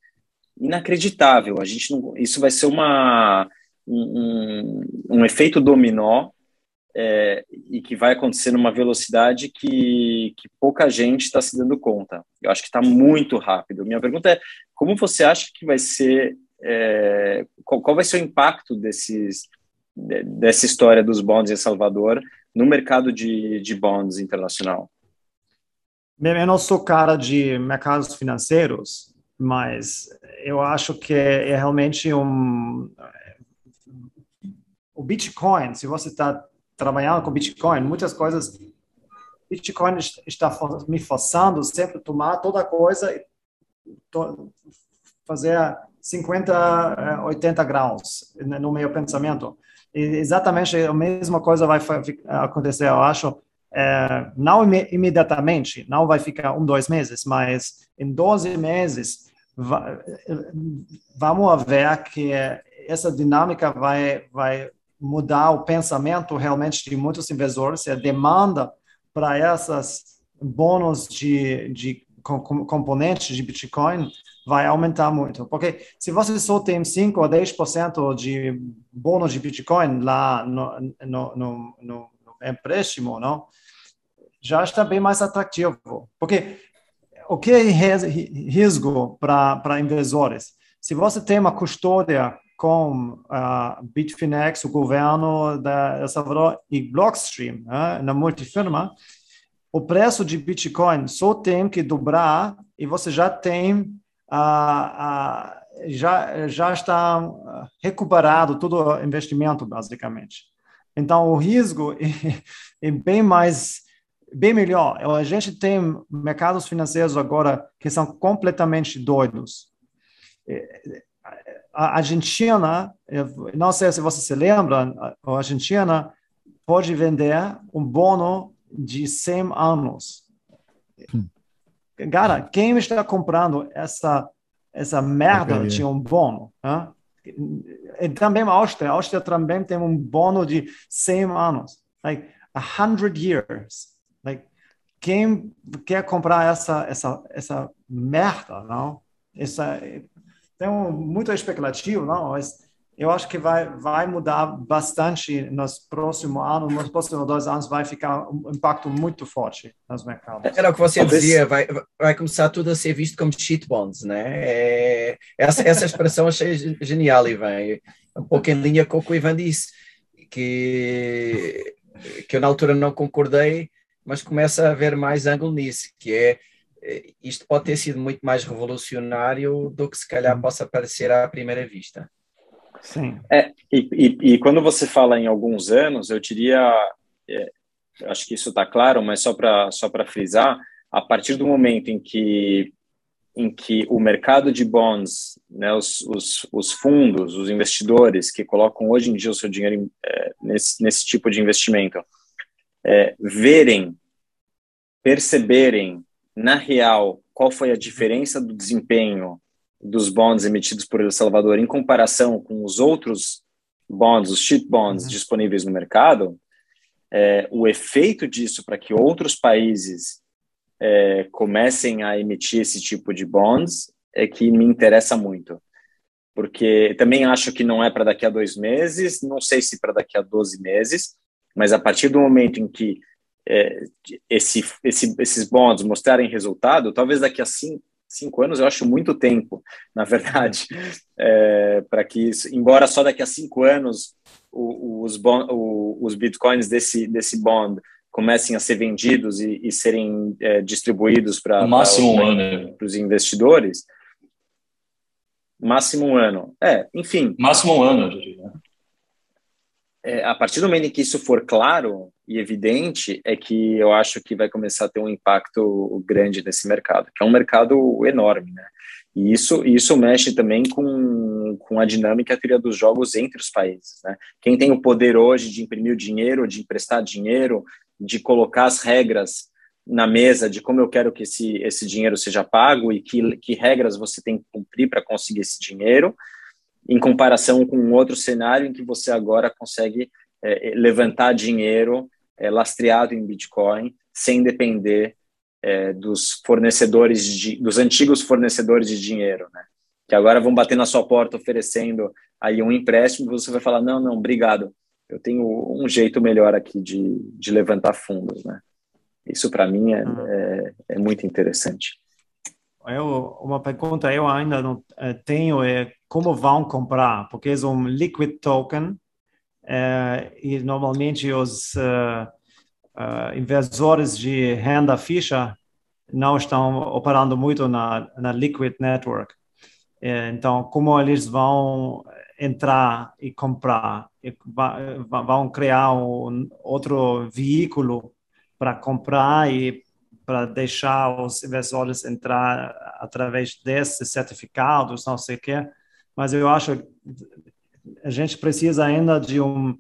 inacreditável. A gente não, isso vai ser uma, um, um efeito dominó é, e que vai acontecer numa velocidade que, que pouca gente está se dando conta. Eu acho que está muito rápido. Minha pergunta é, como você acha que vai ser, é, qual, qual, vai ser o impacto desses, dessa história dos bonds em Salvador no mercado de, de bonds internacional? Eu não sou cara de mercados financeiros, mas eu acho que é realmente um... O Bitcoin, se você está trabalhando com Bitcoin, muitas coisas. Bitcoin está me forçando sempre a tomar toda coisa e fazer 50, 80 graus no meu pensamento. E exatamente a mesma coisa vai acontecer, eu acho. É, não imediatamente, não vai ficar um, dois meses, mas em 12 meses, vamos ver que essa dinâmica vai, vai mudar o pensamento realmente de muitos investidores, a demanda para essas bônus de, de componentes de Bitcoin vai aumentar muito. Porque se você só tem 5 ou 10% de bônus de Bitcoin lá no, no, no, no, empréstimo, não? já está bem mais atrativo. Porque o que é risco para investidores? Se você tem uma custódia com a Bitfinex, o governo da El Salvador e Blockstream, né, na multifirma, o preço de Bitcoin só tem que dobrar e você já tem a, já já está recuperado todo o investimento basicamente. Então o risco *laughs* é, é bem mais bem melhor. A gente tem mercados financeiros agora que são completamente doidos. A Argentina, não sei se você se lembra, a Argentina pode vender um bono de 100 anos. Hum. Cara, quem está comprando essa essa merda de um bono? Hein? E também a Áustria, a Áustria também tem um bono de 100 anos, like 100 years. Like, quem quer comprar essa essa essa merda, não? Essa tem um, muito especulativo, não? Mas eu acho que vai, vai mudar bastante nos próximos anos, nos próximos dois anos vai ficar um impacto muito forte nos mercados. Era o que você Talvez... dizia, vai, vai começar tudo a ser visto como cheat bonds, né? É, essa, essa expressão achei genial, Ivan, um pouco em linha com o que o Ivan disse, que, que eu na altura não concordei, mas começa a haver mais ângulo nisso, que é isto pode ter sido muito mais revolucionário do que se calhar possa parecer à primeira vista. Sim. É, e, e, e, quando você fala em alguns anos, eu diria, é, acho que isso está claro, mas só para só frisar, a partir do momento em que em que o mercado de bonds, né, os, os, os fundos, os investidores que colocam hoje em dia o seu dinheiro é, nesse, nesse tipo de investimento, é, verem, perceberem na real qual foi a diferença do desempenho dos bonds emitidos por El Salvador em comparação com os outros bonds, os cheap bonds uhum. disponíveis no mercado, é, o efeito disso para que outros países é, comecem a emitir esse tipo de bonds é que me interessa muito. Porque também acho que não é para daqui a dois meses, não sei se para daqui a 12 meses, mas a partir do momento em que é, esse, esse, esses bonds mostrarem resultado, talvez daqui a cinco, cinco anos eu acho muito tempo, na verdade, *laughs* é, para que isso, embora só daqui a cinco anos os, bond, os bitcoins desse, desse bond comecem a ser vendidos e, e serem é, distribuídos para um os investidores. Máximo um ano. É, enfim. Máximo um ano, eu diria é, a partir do momento em que isso for claro e evidente, é que eu acho que vai começar a ter um impacto grande nesse mercado, que é um mercado enorme, né? E isso, isso mexe também com, com a dinâmica a teoria dos jogos entre os países, né? Quem tem o poder hoje de imprimir o dinheiro, de emprestar dinheiro, de colocar as regras na mesa de como eu quero que esse, esse dinheiro seja pago e que, que regras você tem que cumprir para conseguir esse dinheiro, em comparação com um outro cenário em que você agora consegue é, levantar dinheiro é, lastreado em Bitcoin sem depender é, dos fornecedores de, dos antigos fornecedores de dinheiro, né? Que agora vão bater na sua porta oferecendo aí um empréstimo, você vai falar não, não, obrigado, eu tenho um jeito melhor aqui de, de levantar fundos, né? Isso para mim é, uhum. é, é muito interessante. Eu, uma pergunta eu ainda não eh, tenho é como vão comprar, porque é um liquid token é, e normalmente os uh, uh, de renda fixa não estão operando muito na, na liquid network. Então, como eles vão entrar e comprar? E vão criar um outro veículo para comprar e para deixar os investidores entrar através desses certificados, não sei o quê. Mas eu acho a gente precisa ainda de um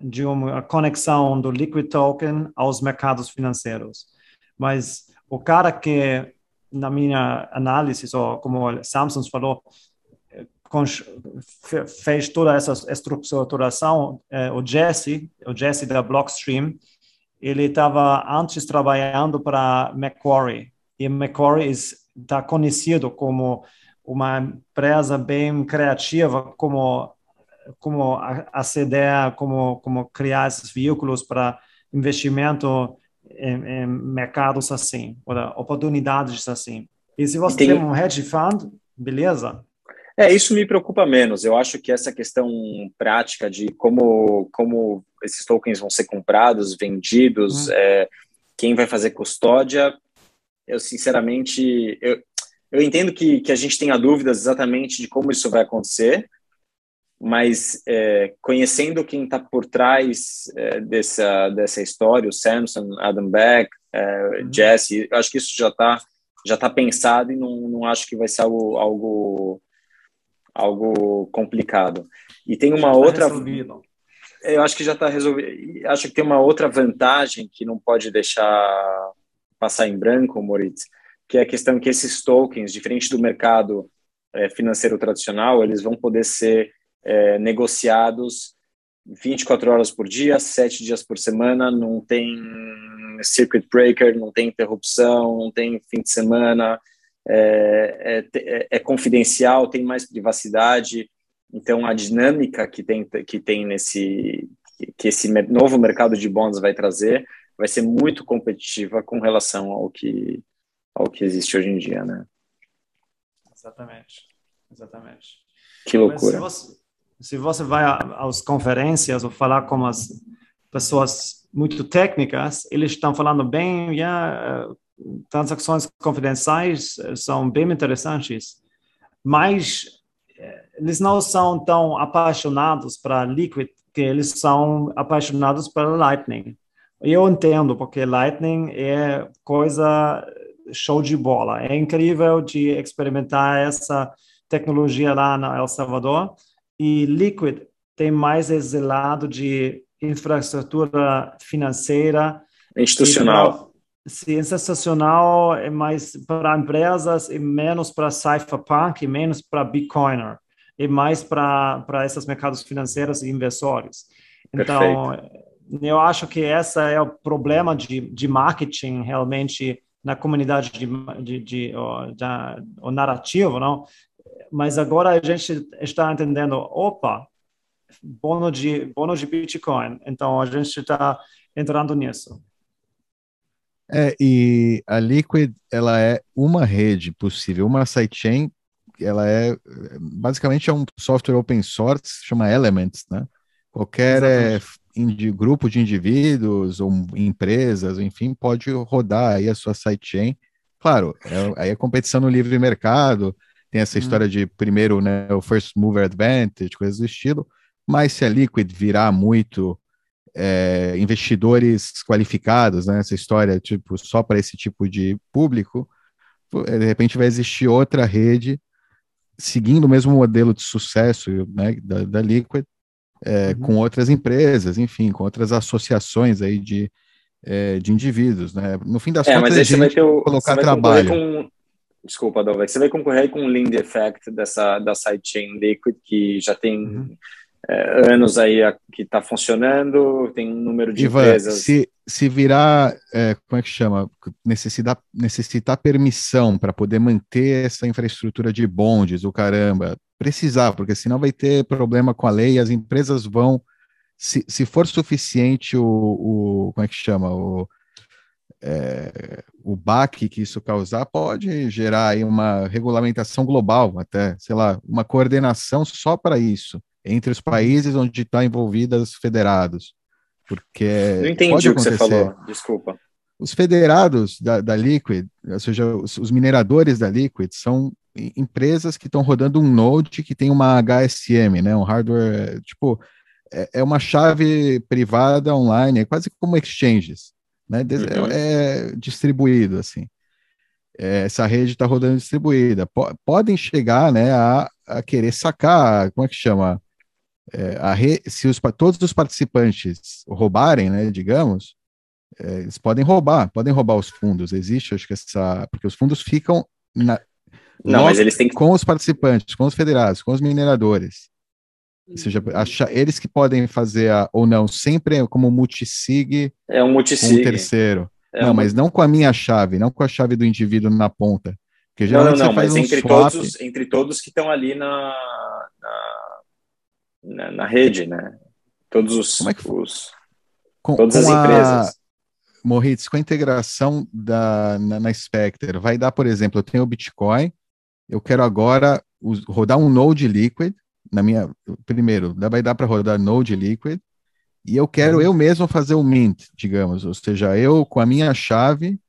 de uma conexão do liquid token aos mercados financeiros. Mas o cara que na minha análise, ou como Samson falou, fez toda essa estruturação, eh, o Jesse, o Jesse da Blockstream, ele estava antes trabalhando para Macquarie, e Macquarie está conhecido como uma empresa bem criativa, como como aceder, como como criar esses veículos para investimento em, em mercados assim, ou oportunidades assim. E se você tem... tem um hedge fund, beleza, é, isso me preocupa menos. Eu acho que essa questão prática de como, como esses tokens vão ser comprados, vendidos, uhum. é, quem vai fazer custódia, eu sinceramente, eu, eu entendo que, que a gente tenha dúvidas exatamente de como isso vai acontecer, mas é, conhecendo quem está por trás é, dessa, dessa história, o Samson, Adam Beck, é, uhum. Jesse, acho que isso já está já tá pensado e não, não acho que vai ser algo, algo algo complicado. E tem uma tá outra. Resolvido. Eu acho que já está resolvido. Acho que tem uma outra vantagem que não pode deixar passar em branco, Moritz, que é a questão que esses tokens, diferente do mercado é, financeiro tradicional, eles vão poder ser é, negociados 24 horas por dia, 7 dias por semana, não tem circuit breaker, não tem interrupção, não tem fim de semana, é, é, é, é, confidencial, tem mais privacidade. Então, a dinâmica que tem, que tem nesse que esse novo mercado de bonds vai trazer vai ser muito competitiva com relação ao que ao que existe hoje em dia, né? Exatamente, exatamente. Que loucura. Você, se você, vai às conferências ou falar com as pessoas muito técnicas, eles estão falando bem, yeah, transações confidenciais eh, são bem interessantes, mas eh, eles não são tão apaixonados para Liquid que eles são apaixonados pela Lightning. Eu entendo, porque Lightning é coisa show de bola. É incrível de experimentar essa tecnologia lá no El Salvador. E Liquid tem mais esse lado de infraestrutura financeira. Institucional Sim, sensacional, é mais para empresas e menos para cypherpunk, e menos para bitcoiner, e mais para esses mercados financeiros e investidores. Então, Perfeito. eu acho que esse é o problema de, de marketing realmente na comunidade de, de, de, de, o narrativo, não? Mas agora a gente está entendendo, opa, bono de, bono de Bitcoin. Então, a gente está entrando nisso. É, e a Liquid, ela é uma rede possível, uma sidechain, ela é, basicamente é um software open source, chama Elements, né? Qualquer é, indi, grupo de indivíduos ou empresas, enfim, pode rodar aí a sua sidechain. Claro, é, aí é competição no livre mercado, tem essa hum. história de primeiro, né, o first mover advantage, coisas do estilo, mas se a Liquid virar muito é, investidores qualificados, né? Essa história, tipo, só para esse tipo de público, de repente vai existir outra rede seguindo o mesmo modelo de sucesso né, da, da Liquid, é, uhum. com outras empresas, enfim, com outras associações aí de, é, de indivíduos, né? No fim das é, contas, mas aí você vai ter o, colocar trabalho. Com, desculpa, Dalva, você vai concorrer com o Lind Effect dessa da sidechain Liquid, que já tem uhum é, anos aí a, que está funcionando, tem um número de Ivan, empresas. Se, se virar, é, como é que chama? Necessitar, necessitar permissão para poder manter essa infraestrutura de bondes, o caramba, precisar, porque senão vai ter problema com a lei e as empresas vão. Se, se for suficiente o, o. Como é que chama? O, é, o baque que isso causar pode gerar aí uma regulamentação global, até, sei lá, uma coordenação só para isso entre os países onde estão tá envolvidas federados. Porque. Não entendi o que você falou, desculpa. Os federados da, da Liquid, ou seja, os, os mineradores da Liquid, são empresas que estão rodando um node que tem uma HSM, né, um hardware, tipo, é, é uma chave privada online, é quase como exchanges, né, uhum. é, é, distribuído, assim. É, essa rede está rodando distribuída. P podem chegar, né, a, a querer sacar, como é que chama? é, re, se os, todos os participantes roubarem, né, digamos, é, eles podem roubar, podem roubar os fundos. Existe, acho que essa. Porque os fundos ficam na, não, mas eles têm que... com os participantes, com os federados, com os mineradores. Ou seja, eles que podem fazer a, ou não, sempre é como multisig. É um multisig. Um terceiro. É não, um... mas não com a minha chave, não com a chave do indivíduo na ponta. Porque não, não, não, mas um entre, todos, entre todos que estão ali na, na, na, na, rede, né? Todos os. Como é que foi? Os, com, todas com as empresas. A... Moritz, com a integração da, na, na Spectre, vai dar, por exemplo, eu tenho o Bitcoin, eu quero agora rodar um Node Liquid, na minha. Primeiro, vai dar para rodar Node Liquid, e eu quero uhum. eu mesmo fazer o mint, digamos, ou seja, eu com a minha chave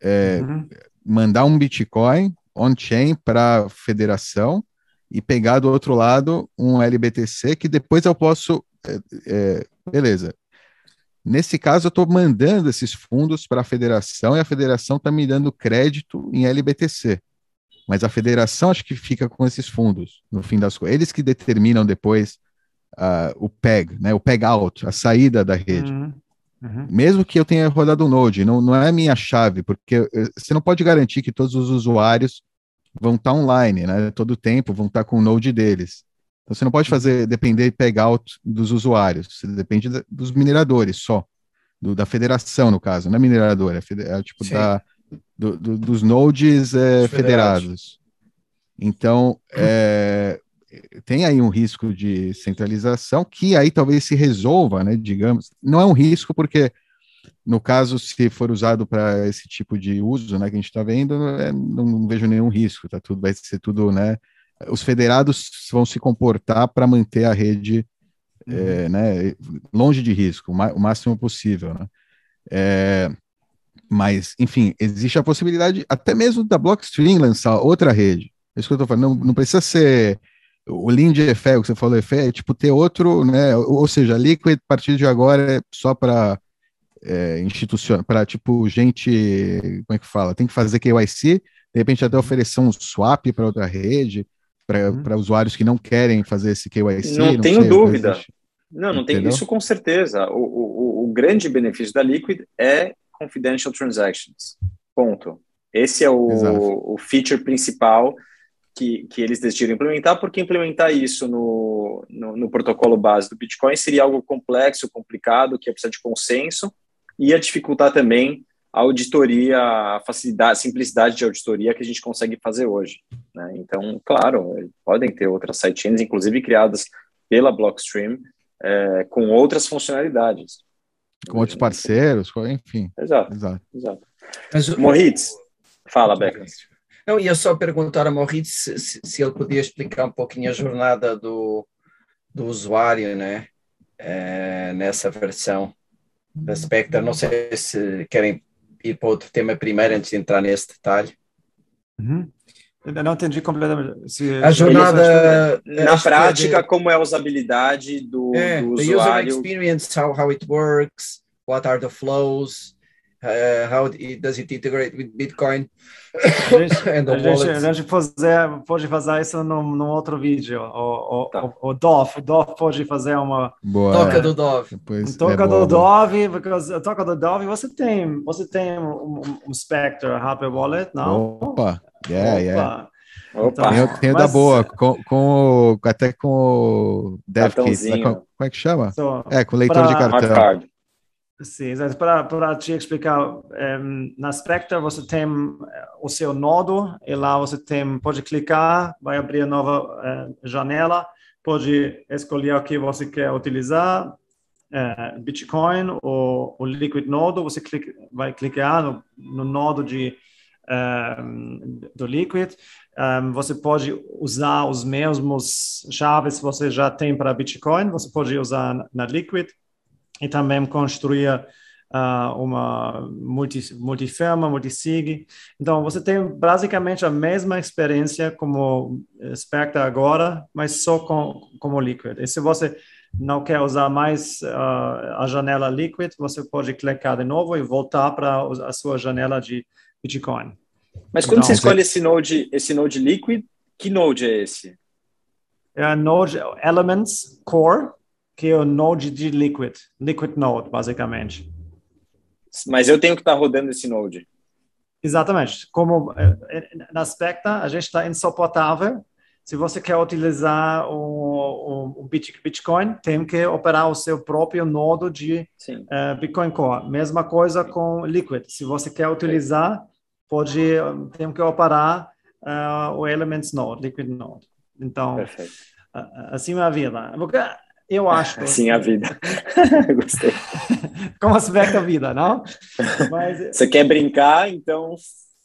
é, uhum. mandar um Bitcoin on-chain para a federação e pegar do outro lado um LBTC que depois eu posso. É, é, beleza. Nesse caso, eu estou mandando esses fundos para a federação e a federação está me dando crédito em LBTC. Mas a federação acho que fica com esses fundos, no fim das coisas. Eles que determinam depois uh, o PEG, né, o PEG out, a saída da rede. Uhum. Uhum. Mesmo que eu tenha rodado o Node, não, não é a minha chave, porque eh, você não pode garantir que todos os usuários vão estar online, né? Todo o tempo vão estar com o Node deles. Então você não pode fazer depender pegar out dos usuários, você depende dos mineradores só, do, da federação no caso, não é mineradora, é, é tipo da, do, do, dos nodes é, federados. Então, é, tem aí um risco de centralização que aí talvez se resolva, né? Digamos, não é um risco porque no caso se for usado para esse tipo de uso, né, que a gente está vendo, é, não, não, vejo nenhum risco, tá tudo vai ser tudo, né? Os federados vão se comportar para manter a rede, uhum. é, né, longe de risco, o, máximo possível, né? É, mas, enfim, existe a possibilidade até mesmo da Blockstream lançar outra rede. É isso que eu estou falando. Não, não precisa ser o Lean de Efé, o que você falou, Efé, é tipo ter outro, né? Ou seja, Liquid a partir de agora é só para é, institucional, para tipo gente, como é que fala? Tem que fazer KYC, de repente até oferecer um swap para outra rede, para uhum. usuários que não querem fazer esse KYC. Não, não tenho sei, dúvida. Não, não tem isso com certeza. O, o, o grande benefício da Liquid é confidential transactions. Ponto. Esse é o, o feature principal que, que eles decidiram implementar, porque implementar isso no, no, no, protocolo base do Bitcoin seria algo complexo, complicado, que ia precisar de consenso, e ia dificultar também a auditoria, a facilidade, a simplicidade de auditoria que a gente consegue fazer hoje. Né? Então, claro, podem ter outras sidechains, inclusive criadas pela Blockstream, é, com outras funcionalidades. Com outros parceiros, enfim. Exato. Exato. exato. Mas, Moritz, fala, Beca. Não, ia só perguntar a Moritz se, se, se, ele podia explicar um pouquinho a jornada do, do usuário, né? É, nessa versão da Spectre. Não sei se querem ir para outro tema primeiro antes de entrar nesse detalhe. Uhum. Eu não entendi completamente. Se, a jornada na prática, de... como é a usabilidade do, é, do usuário? user experience, how, how it works, what are the flows, uh, how it, does it integrate with Bitcoin? A gente, *coughs* a gente, a gente fazer, pode fazer isso num, num outro vídeo. O, o, tá. o, o Dov, o Dov pode fazer uma boa, toca do Dov. Depois, toca é do Dov, porque toca do Dov você tem, você tem um, um Spectre Happy Wallet, não? Opa, yeah, Opa. yeah. Opa. Tem, tem Mas, da boa, com, com, até com o DevKit, né? como, é que chama? So, é, com leitor pra, de cartão. Sim, para te explicar, um, na Spectre você tem eh, o seu nodo e lá você tem, pode clicar, vai abrir a nova uh, janela, pode escolher o que você quer utilizar, uh, Bitcoin ou o Liquid Nodo, você clica, vai clicar no, no nodo de, um, do Liquid, um, você pode usar os mesmos chaves que você já tem para Bitcoin, você pode usar na Liquid, e também construir uh, uma multi, multifirma, multisig. Então, você tem basicamente a mesma experiência como Spectre agora, mas só com, como Liquid. E se você não quer usar mais uh, a janela Liquid, você pode clicar de novo e voltar para a sua janela de Bitcoin. Mas quando então, você escolhe esse node, esse node Liquid, que node é esse? É Node Elements Core, que é o Node de Liquid, Liquid Node, basicamente. Mas eu tenho que estar tá rodando esse Node. Exatamente. Como eh, eh, na Spectre, a gente está insuportável. Se você quer utilizar o, o, Bitcoin, tem que operar o seu próprio nodo de uh, Bitcoin Core. Mesma coisa com Liquid. Se você quer utilizar, pode tem que operar uh, o Elements Node, Liquid Node. Então, Perfeito. assim é a vida. Porque eu acho. Assim é a vida. *laughs* Gostei. Como aspecto a vida, não? Mas... *laughs* Você quer brincar, então.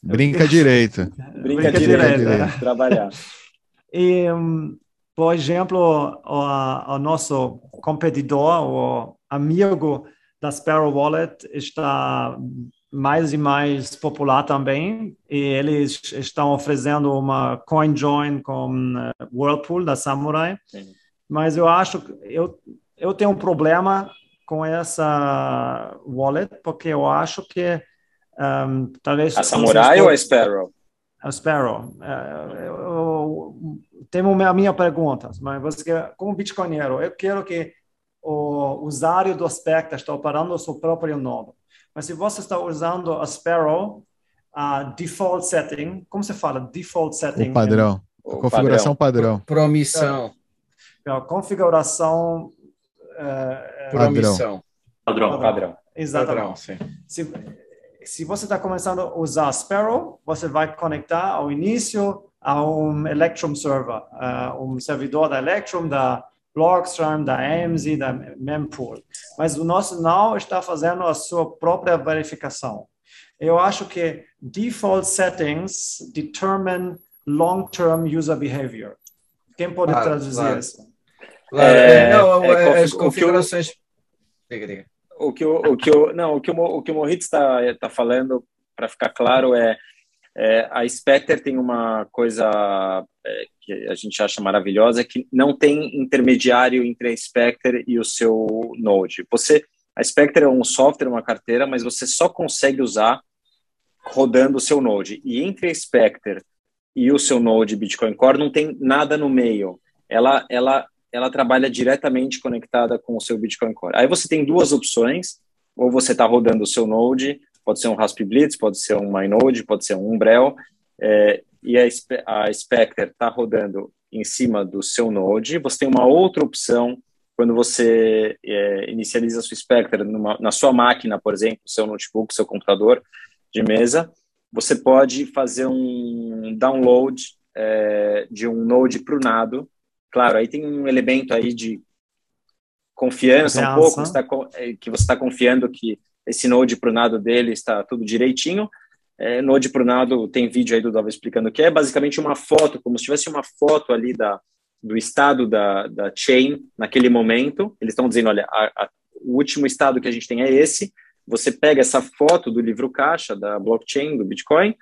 Brinca direito. Brinca, Brinca direito, direito. Né? trabalhar. E, por exemplo, o, o nosso competidor, o amigo da Sparrow Wallet, está mais e mais popular também, e eles estão oferecendo uma CoinJoin com uh, Whirlpool da Samurai. Sim mas eu acho eu eu tenho um problema com essa wallet porque eu acho que um, talvez a Samurai ou a Sparrow? A Sparrow. Uh, eu, eu, tenho a minha pergunta, mas você como bitcoinero, eu quero que o usuário do Spectre está operando o seu próprio nodo. Mas se você está usando a Sparrow, a default setting, como se fala? Default setting. O padrão. A configuração padrão. padrão. Promissão configuração. É, Promissão. Padrão. Padrão. Exatamente. Padrão, se, se você está começando a usar Sparrow, você vai conectar ao início a um Electrum server, uh, um servidor da Electrum, da Blockstream, da AMZ, da Mempool. Mas o nosso não está fazendo a sua própria verificação. Eu acho que default settings determine long-term user behavior. Quem pode ah, traduzir claro. isso? Claro, é, não, é, as configurações. Diga, diga. O que o, o que o, não, o que o, o que o Moritz está tá falando, para ficar claro, é, é, a Spectre tem uma coisa é, que a gente acha maravilhosa, que não tem intermediário entre a Spectre e o seu Node. Você, a Spectre é um software, uma carteira, mas você só consegue usar rodando o seu Node. E entre a Spectre e o seu Node Bitcoin Core não tem nada no meio. Ela, ela ela trabalha diretamente conectada com o seu Bitcoin Core. Aí você tem duas opções, ou você está rodando o seu Node, pode ser um Raspberry pode ser um MyNode, pode ser um Umbrel, é, e a, a Spectre está rodando em cima do seu Node. Você tem uma outra opção quando você é, inicializa a sua Spectre numa, na sua máquina, por exemplo, seu notebook, seu computador de mesa, você pode fazer um download é, de um Node prunado Claro, aí tem um elemento aí de confiança, um pouco, você tá, é, que você está confiando que esse node prunado dele está tudo direitinho. É, node prunado tem vídeo aí do Dova explicando o que é, basicamente uma foto, como se tivesse uma foto ali da, do estado da, da chain naquele momento. Eles estão dizendo, olha, a, a, o último estado que a gente tem é esse. Você pega essa foto do livro caixa da blockchain, do Bitcoin,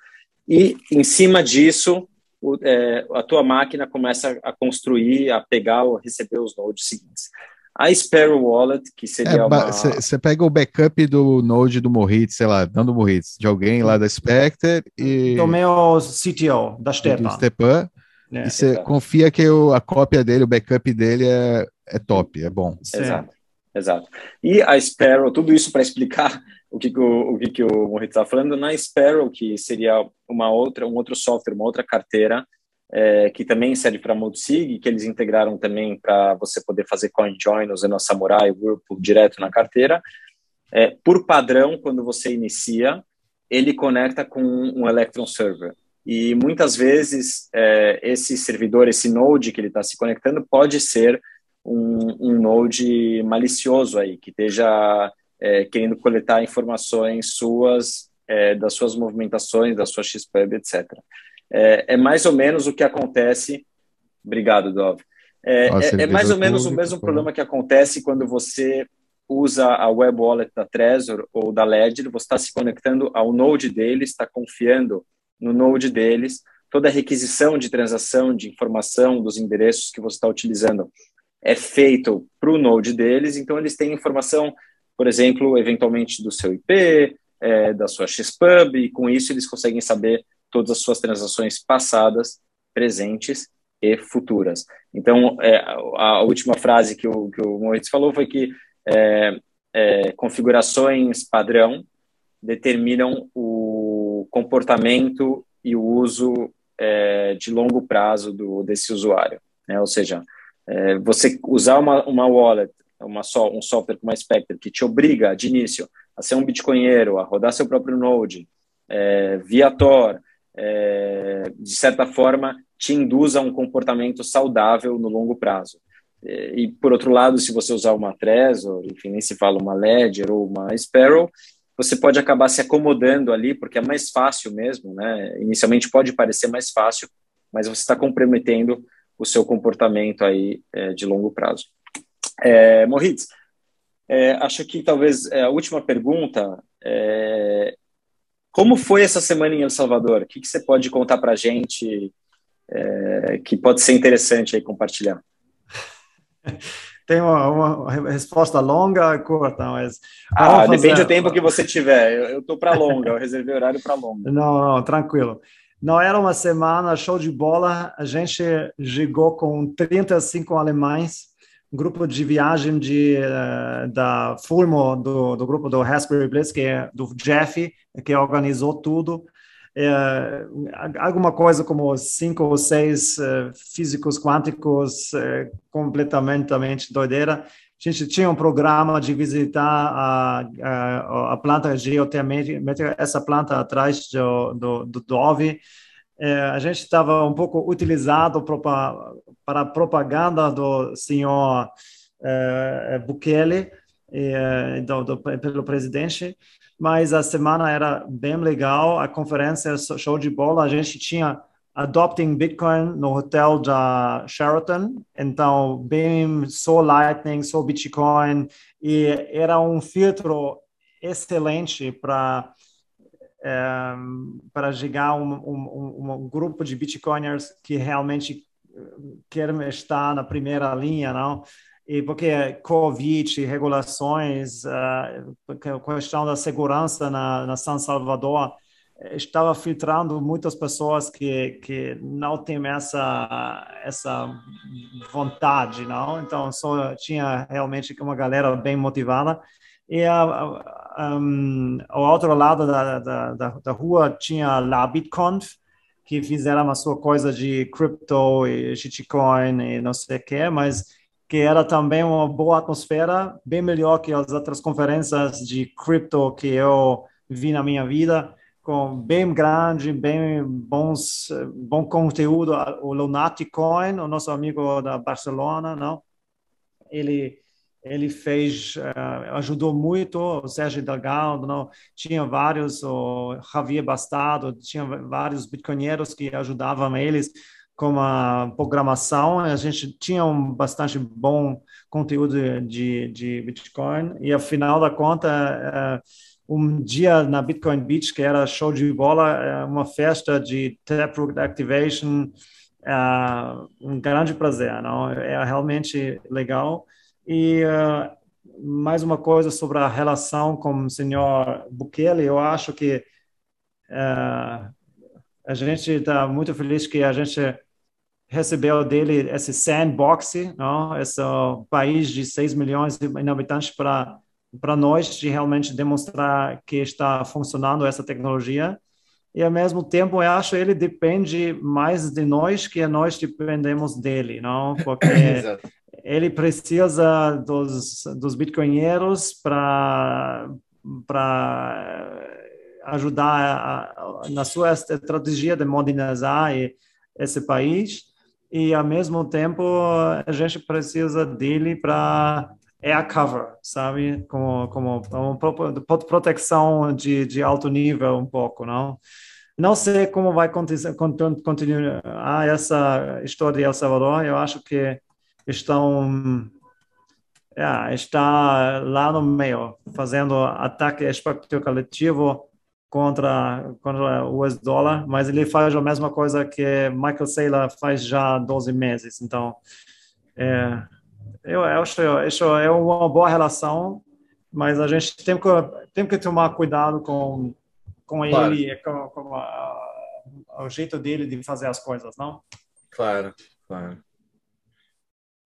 e em cima disso o, é, a tua máquina começa a construir, a pegar ou receber os nodes seguintes. A Sparrow Wallet, que seria Você é, pega o backup do node do Moritz, sei lá, dando Moritz, de alguém lá da Spectre e... Do meu CTO, da Stepan. Stepan. É, e você confia que o, a cópia dele, o backup dele é, é top, é bom. Exato, exato. E a Sparrow, tudo isso para explicar *laughs* o que, que o, o que, que o Morrito está falando, na Sparrow, que seria uma outra, um outro software, uma outra carteira, é, que também serve para Multisig, que eles integraram também para você poder fazer CoinJoin usando a Samurai, Whirlpool direto na carteira. É, por padrão, quando você inicia, ele conecta com um Electron Server. E muitas vezes é, esse servidor, esse node que ele está se conectando, pode ser um, um node malicioso aí, que esteja é, querendo coletar informações suas, é, das suas movimentações, da sua XPub, etc. É, é, mais ou menos o que acontece. Obrigado, Dov. É, é, é mais ou menos o mesmo problema que acontece quando você usa a web wallet da Trezor ou da Ledger, você está se conectando ao node deles, está confiando no node deles, toda a requisição de transação, de informação dos endereços que você está utilizando é feito para o node deles, então eles têm informação por exemplo, eventualmente do seu IP, é, da sua XPub, e com isso eles conseguem saber todas as suas transações passadas, presentes e futuras. Então, é, a última frase que o, que o Moritz falou foi que é, é configurações padrão determinam o comportamento e o uso é, de longo prazo do, desse usuário. Né? Ou seja, é, você usar uma, uma wallet, uma, um software como a Spectre, que te obriga, de início, a ser um bitcoinheiro, a rodar seu próprio node, é, via Tor, é, de certa forma, te induz a um comportamento saudável no longo prazo. E, por outro lado, se você usar uma Trezor, enfim, nem se fala uma Ledger ou uma Sparrow, você pode acabar se acomodando ali, porque é mais fácil mesmo, né? Inicialmente pode parecer mais fácil, mas você está comprometendo o seu comportamento aí é, de longo prazo. É, Moritz, é, acho que talvez é, a última pergunta é, como foi essa semana em El Salvador? O que, que você pode contar para a gente é, que pode ser interessante aí compartilhar? *laughs* Tem uma, uma, resposta longa e curta, mas. Ah, fazer... depende do tempo que você tiver. Eu estou para longa, eu reservei horário para longa. Não, não, tranquilo. Não era uma semana show de bola. A gente chegou com 35 alemães, um grupo de viagem de, uh, da Fulmo, do, do grupo do Raspberry Blitz, que é do Jeff, que organizou tudo é, alguma coisa como cinco ou seis é, físicos quânticos é, completamente doideira. A gente tinha um programa de visitar a, a, a planta geotermética, essa planta atrás do, do, do Dove. É, a gente estava um pouco utilizado para, a propaganda do senhor é, Bukele, é, do, do, pelo presidente mas a semana era bem legal, a conferência show de bola, a gente tinha Adopting Bitcoin no hotel da Sheraton, então bem só Lightning, só Bitcoin, e era um filtro excelente para é, para chegar um, um, um, grupo de Bitcoiners que realmente querem estar na primeira linha, não? e porque Covid, regulações, a questão da segurança na, na São Salvador eh, estava filtrando muitas pessoas que que não têm essa essa vontade, não. Então só tinha realmente uma galera bem motivada e a, um, ao outro lado da, da, da, da rua tinha a BitConf que fizeram a sua coisa de cripto e shitcoin e não sei o que, mas que era também uma boa atmosfera, bem melhor que as outras conferências de cripto que eu vi na minha vida, com bem grande, bem bons, bom conteúdo. O Lunatic Coin, o nosso amigo da Barcelona, não? Ele ele fez, uh, ajudou muito o Sérgio Delgado, não? tinha vários, o Javier Bastado, tinha vários bitcoinheiros que ajudavam eles com a programação, a gente tinha um bastante bom conteúdo de, de Bitcoin e, ao final da conta, uh, um dia na Bitcoin Beach, que era show de bola, uh, uma festa de Taproot Activation, uh, um grande prazer, não? É realmente legal. E mais uma coisa sobre a relação com o senhor Bukele, eu acho que a gente está muito feliz que a gente recebeu dele esse sandbox, não? esse país de 6 milhões de habitantes para para nós de realmente demonstrar que está funcionando essa tecnologia. E ao mesmo tempo eu acho que ele depende mais de nós que nós dependemos dele, não? *coughs* Porque ele precisa dos dos bitcoinheiros para para ajudar a, a, na sua estratégia de modernizar esse país. E ao mesmo tempo a gente precisa dele para air cover, sabe? Como como uma proteção de, de alto nível um pouco, não? Não sei como vai continuar essa história de El Salvador. Eu acho que estão é, está lá no meio, fazendo ataque especulativo contra, contra o US dólar, mas ele faz a mesma coisa que Michael Saylor faz já há 12 meses. Então, é, eu acho isso é uma boa relação, mas a gente tem que, tem que tomar cuidado com, com claro. ele, com, com a, o jeito dele de fazer as coisas, não? Claro, claro.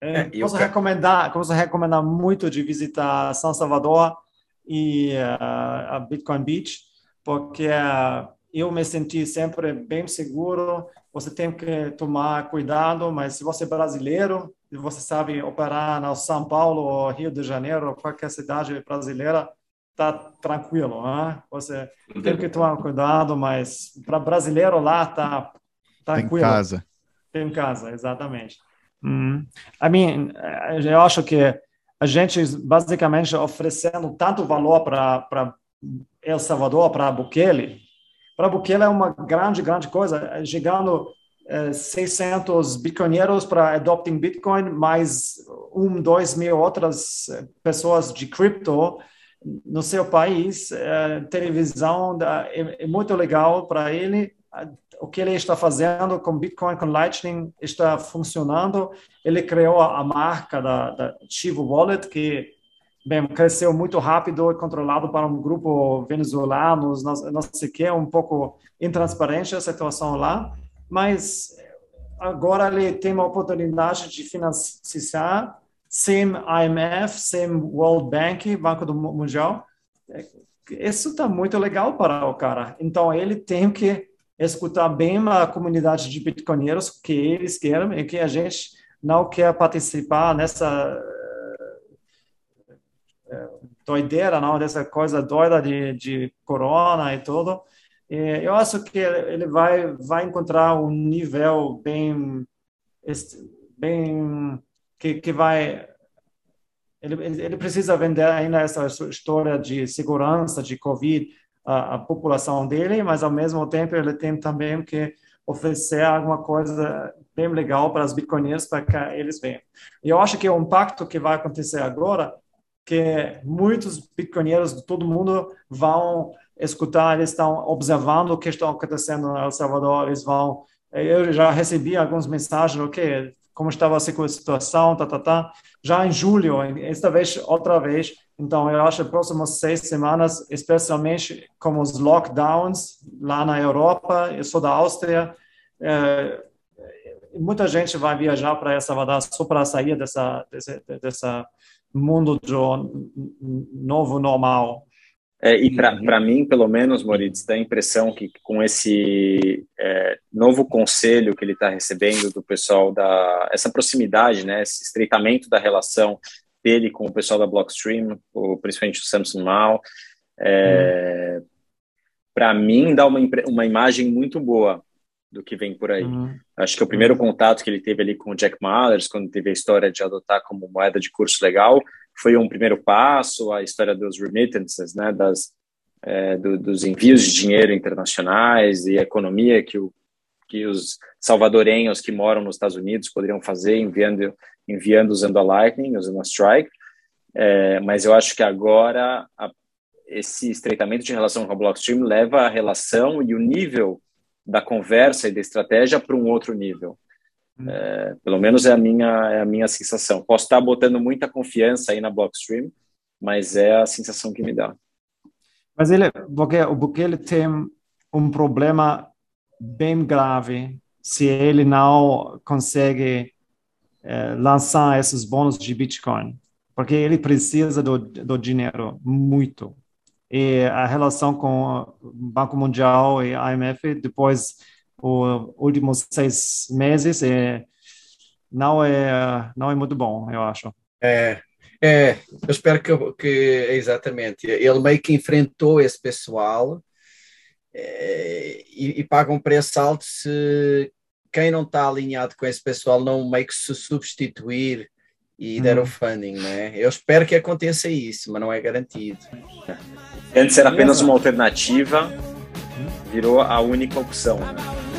É, é posso, recomendar, posso recomendar muito de visitar São Salvador, e uh, a Bitcoin Beach, porque uh, eu me senti sempre bem seguro. Você tem que tomar cuidado, mas se você é brasileiro você sabe operar na São Paulo ou Rio de Janeiro qualquer cidade brasileira, tá tranquilo, né? Você tem que tomar cuidado, mas para brasileiro lá tá tranquilo. Tem casa. Tem casa, exatamente. Hum. I mean, eu acho que a gente basicamente oferecendo tanto valor para El Salvador, para Bukele, para Bukele é uma grande, grande coisa, chegando é, 600 bitcoinheiros para adopting Bitcoin, mais um, dois mil outras pessoas de cripto no seu país. É, televisão é, é muito legal para ele o que ele está fazendo com Bitcoin, com Lightning, está funcionando. Ele criou a marca da, da Chivo Wallet, que bem, cresceu muito rápido e controlado para um grupo venezuelano, não, não sei o que, um pouco intransparente a situação lá, mas agora ele tem uma oportunidade de financiar sem IMF, sem World Bank, Banco do Mundial. Isso está muito legal para o cara. Então, ele tem que escutar bem a comunidade de bitcoinheiros que eles querem e que a gente não quer participar nessa eh, doideira, não, dessa coisa doida de, de corona e tudo. E eu acho que ele vai vai encontrar um nível bem bem que, que vai ele, ele precisa vender ainda essa história de segurança de covid a, a, população dele, mas ao mesmo tempo ele tem também que oferecer alguma coisa bem legal para os bitcoinheiros para que eles venham. Eu acho que o impacto que vai acontecer agora que muitos bitcoinheiros de todo mundo vão escutar, eles estão observando o que está acontecendo no El Salvador, eles vão eu já recebi algumas mensagens, ok, como estava a situação, tá, tá, tá. Já em julho, esta vez, outra vez, então, eu acho que próximas seis semanas, especialmente com os lockdowns lá na Europa, eu sou da Áustria, é, muita gente vai viajar para El Salvador só para sair dessa, desse, dessa mundo do novo normal. É, e para uhum. mim, pelo menos, Moritz, dá a impressão que com esse é, novo conselho que ele está recebendo do pessoal da essa proximidade, né, esse estreitamento da relação dele com o pessoal da Blockstream, o, principalmente o Samsung Mao, é, uhum. para mim dá uma, uma imagem muito boa do que vem por aí. Uhum. Acho que o primeiro contato que ele teve ali com o Jack Mallers, quando teve a história de adotar como moeda de curso legal, foi um primeiro passo, a história dos remittances, né, das, é, do, dos envios de dinheiro internacionais e a economia que, o, que os salvadorenhos que moram nos Estados Unidos poderiam fazer enviando enviando usando a Lightning, usando a Strike, é, mas eu acho que agora a, esse estreitamento de relação com a Blockstream leva a relação e o nível da conversa e da estratégia para um outro nível. É, pelo menos é a minha é a minha sensação. Posso estar botando muita confiança aí na Blockstream, mas é a sensação que me dá. Mas ele, porque o Bukele tem um problema bem grave se ele não consegue é, lançar esses bônus de Bitcoin, porque ele precisa do, do dinheiro muito. E a relação com o Banco Mundial e a IMF, depois os últimos seis meses, é, não, é, não é muito bom, eu acho. É, é eu espero que, que exatamente. Ele meio que enfrentou esse pessoal é, e, e paga um preço alto se quem não está alinhado com esse pessoal não meio que se substituir e der o hum. funding, né? Eu espero que aconteça isso, mas não é garantido. Antes era apenas uma alternativa, virou a única opção. Né?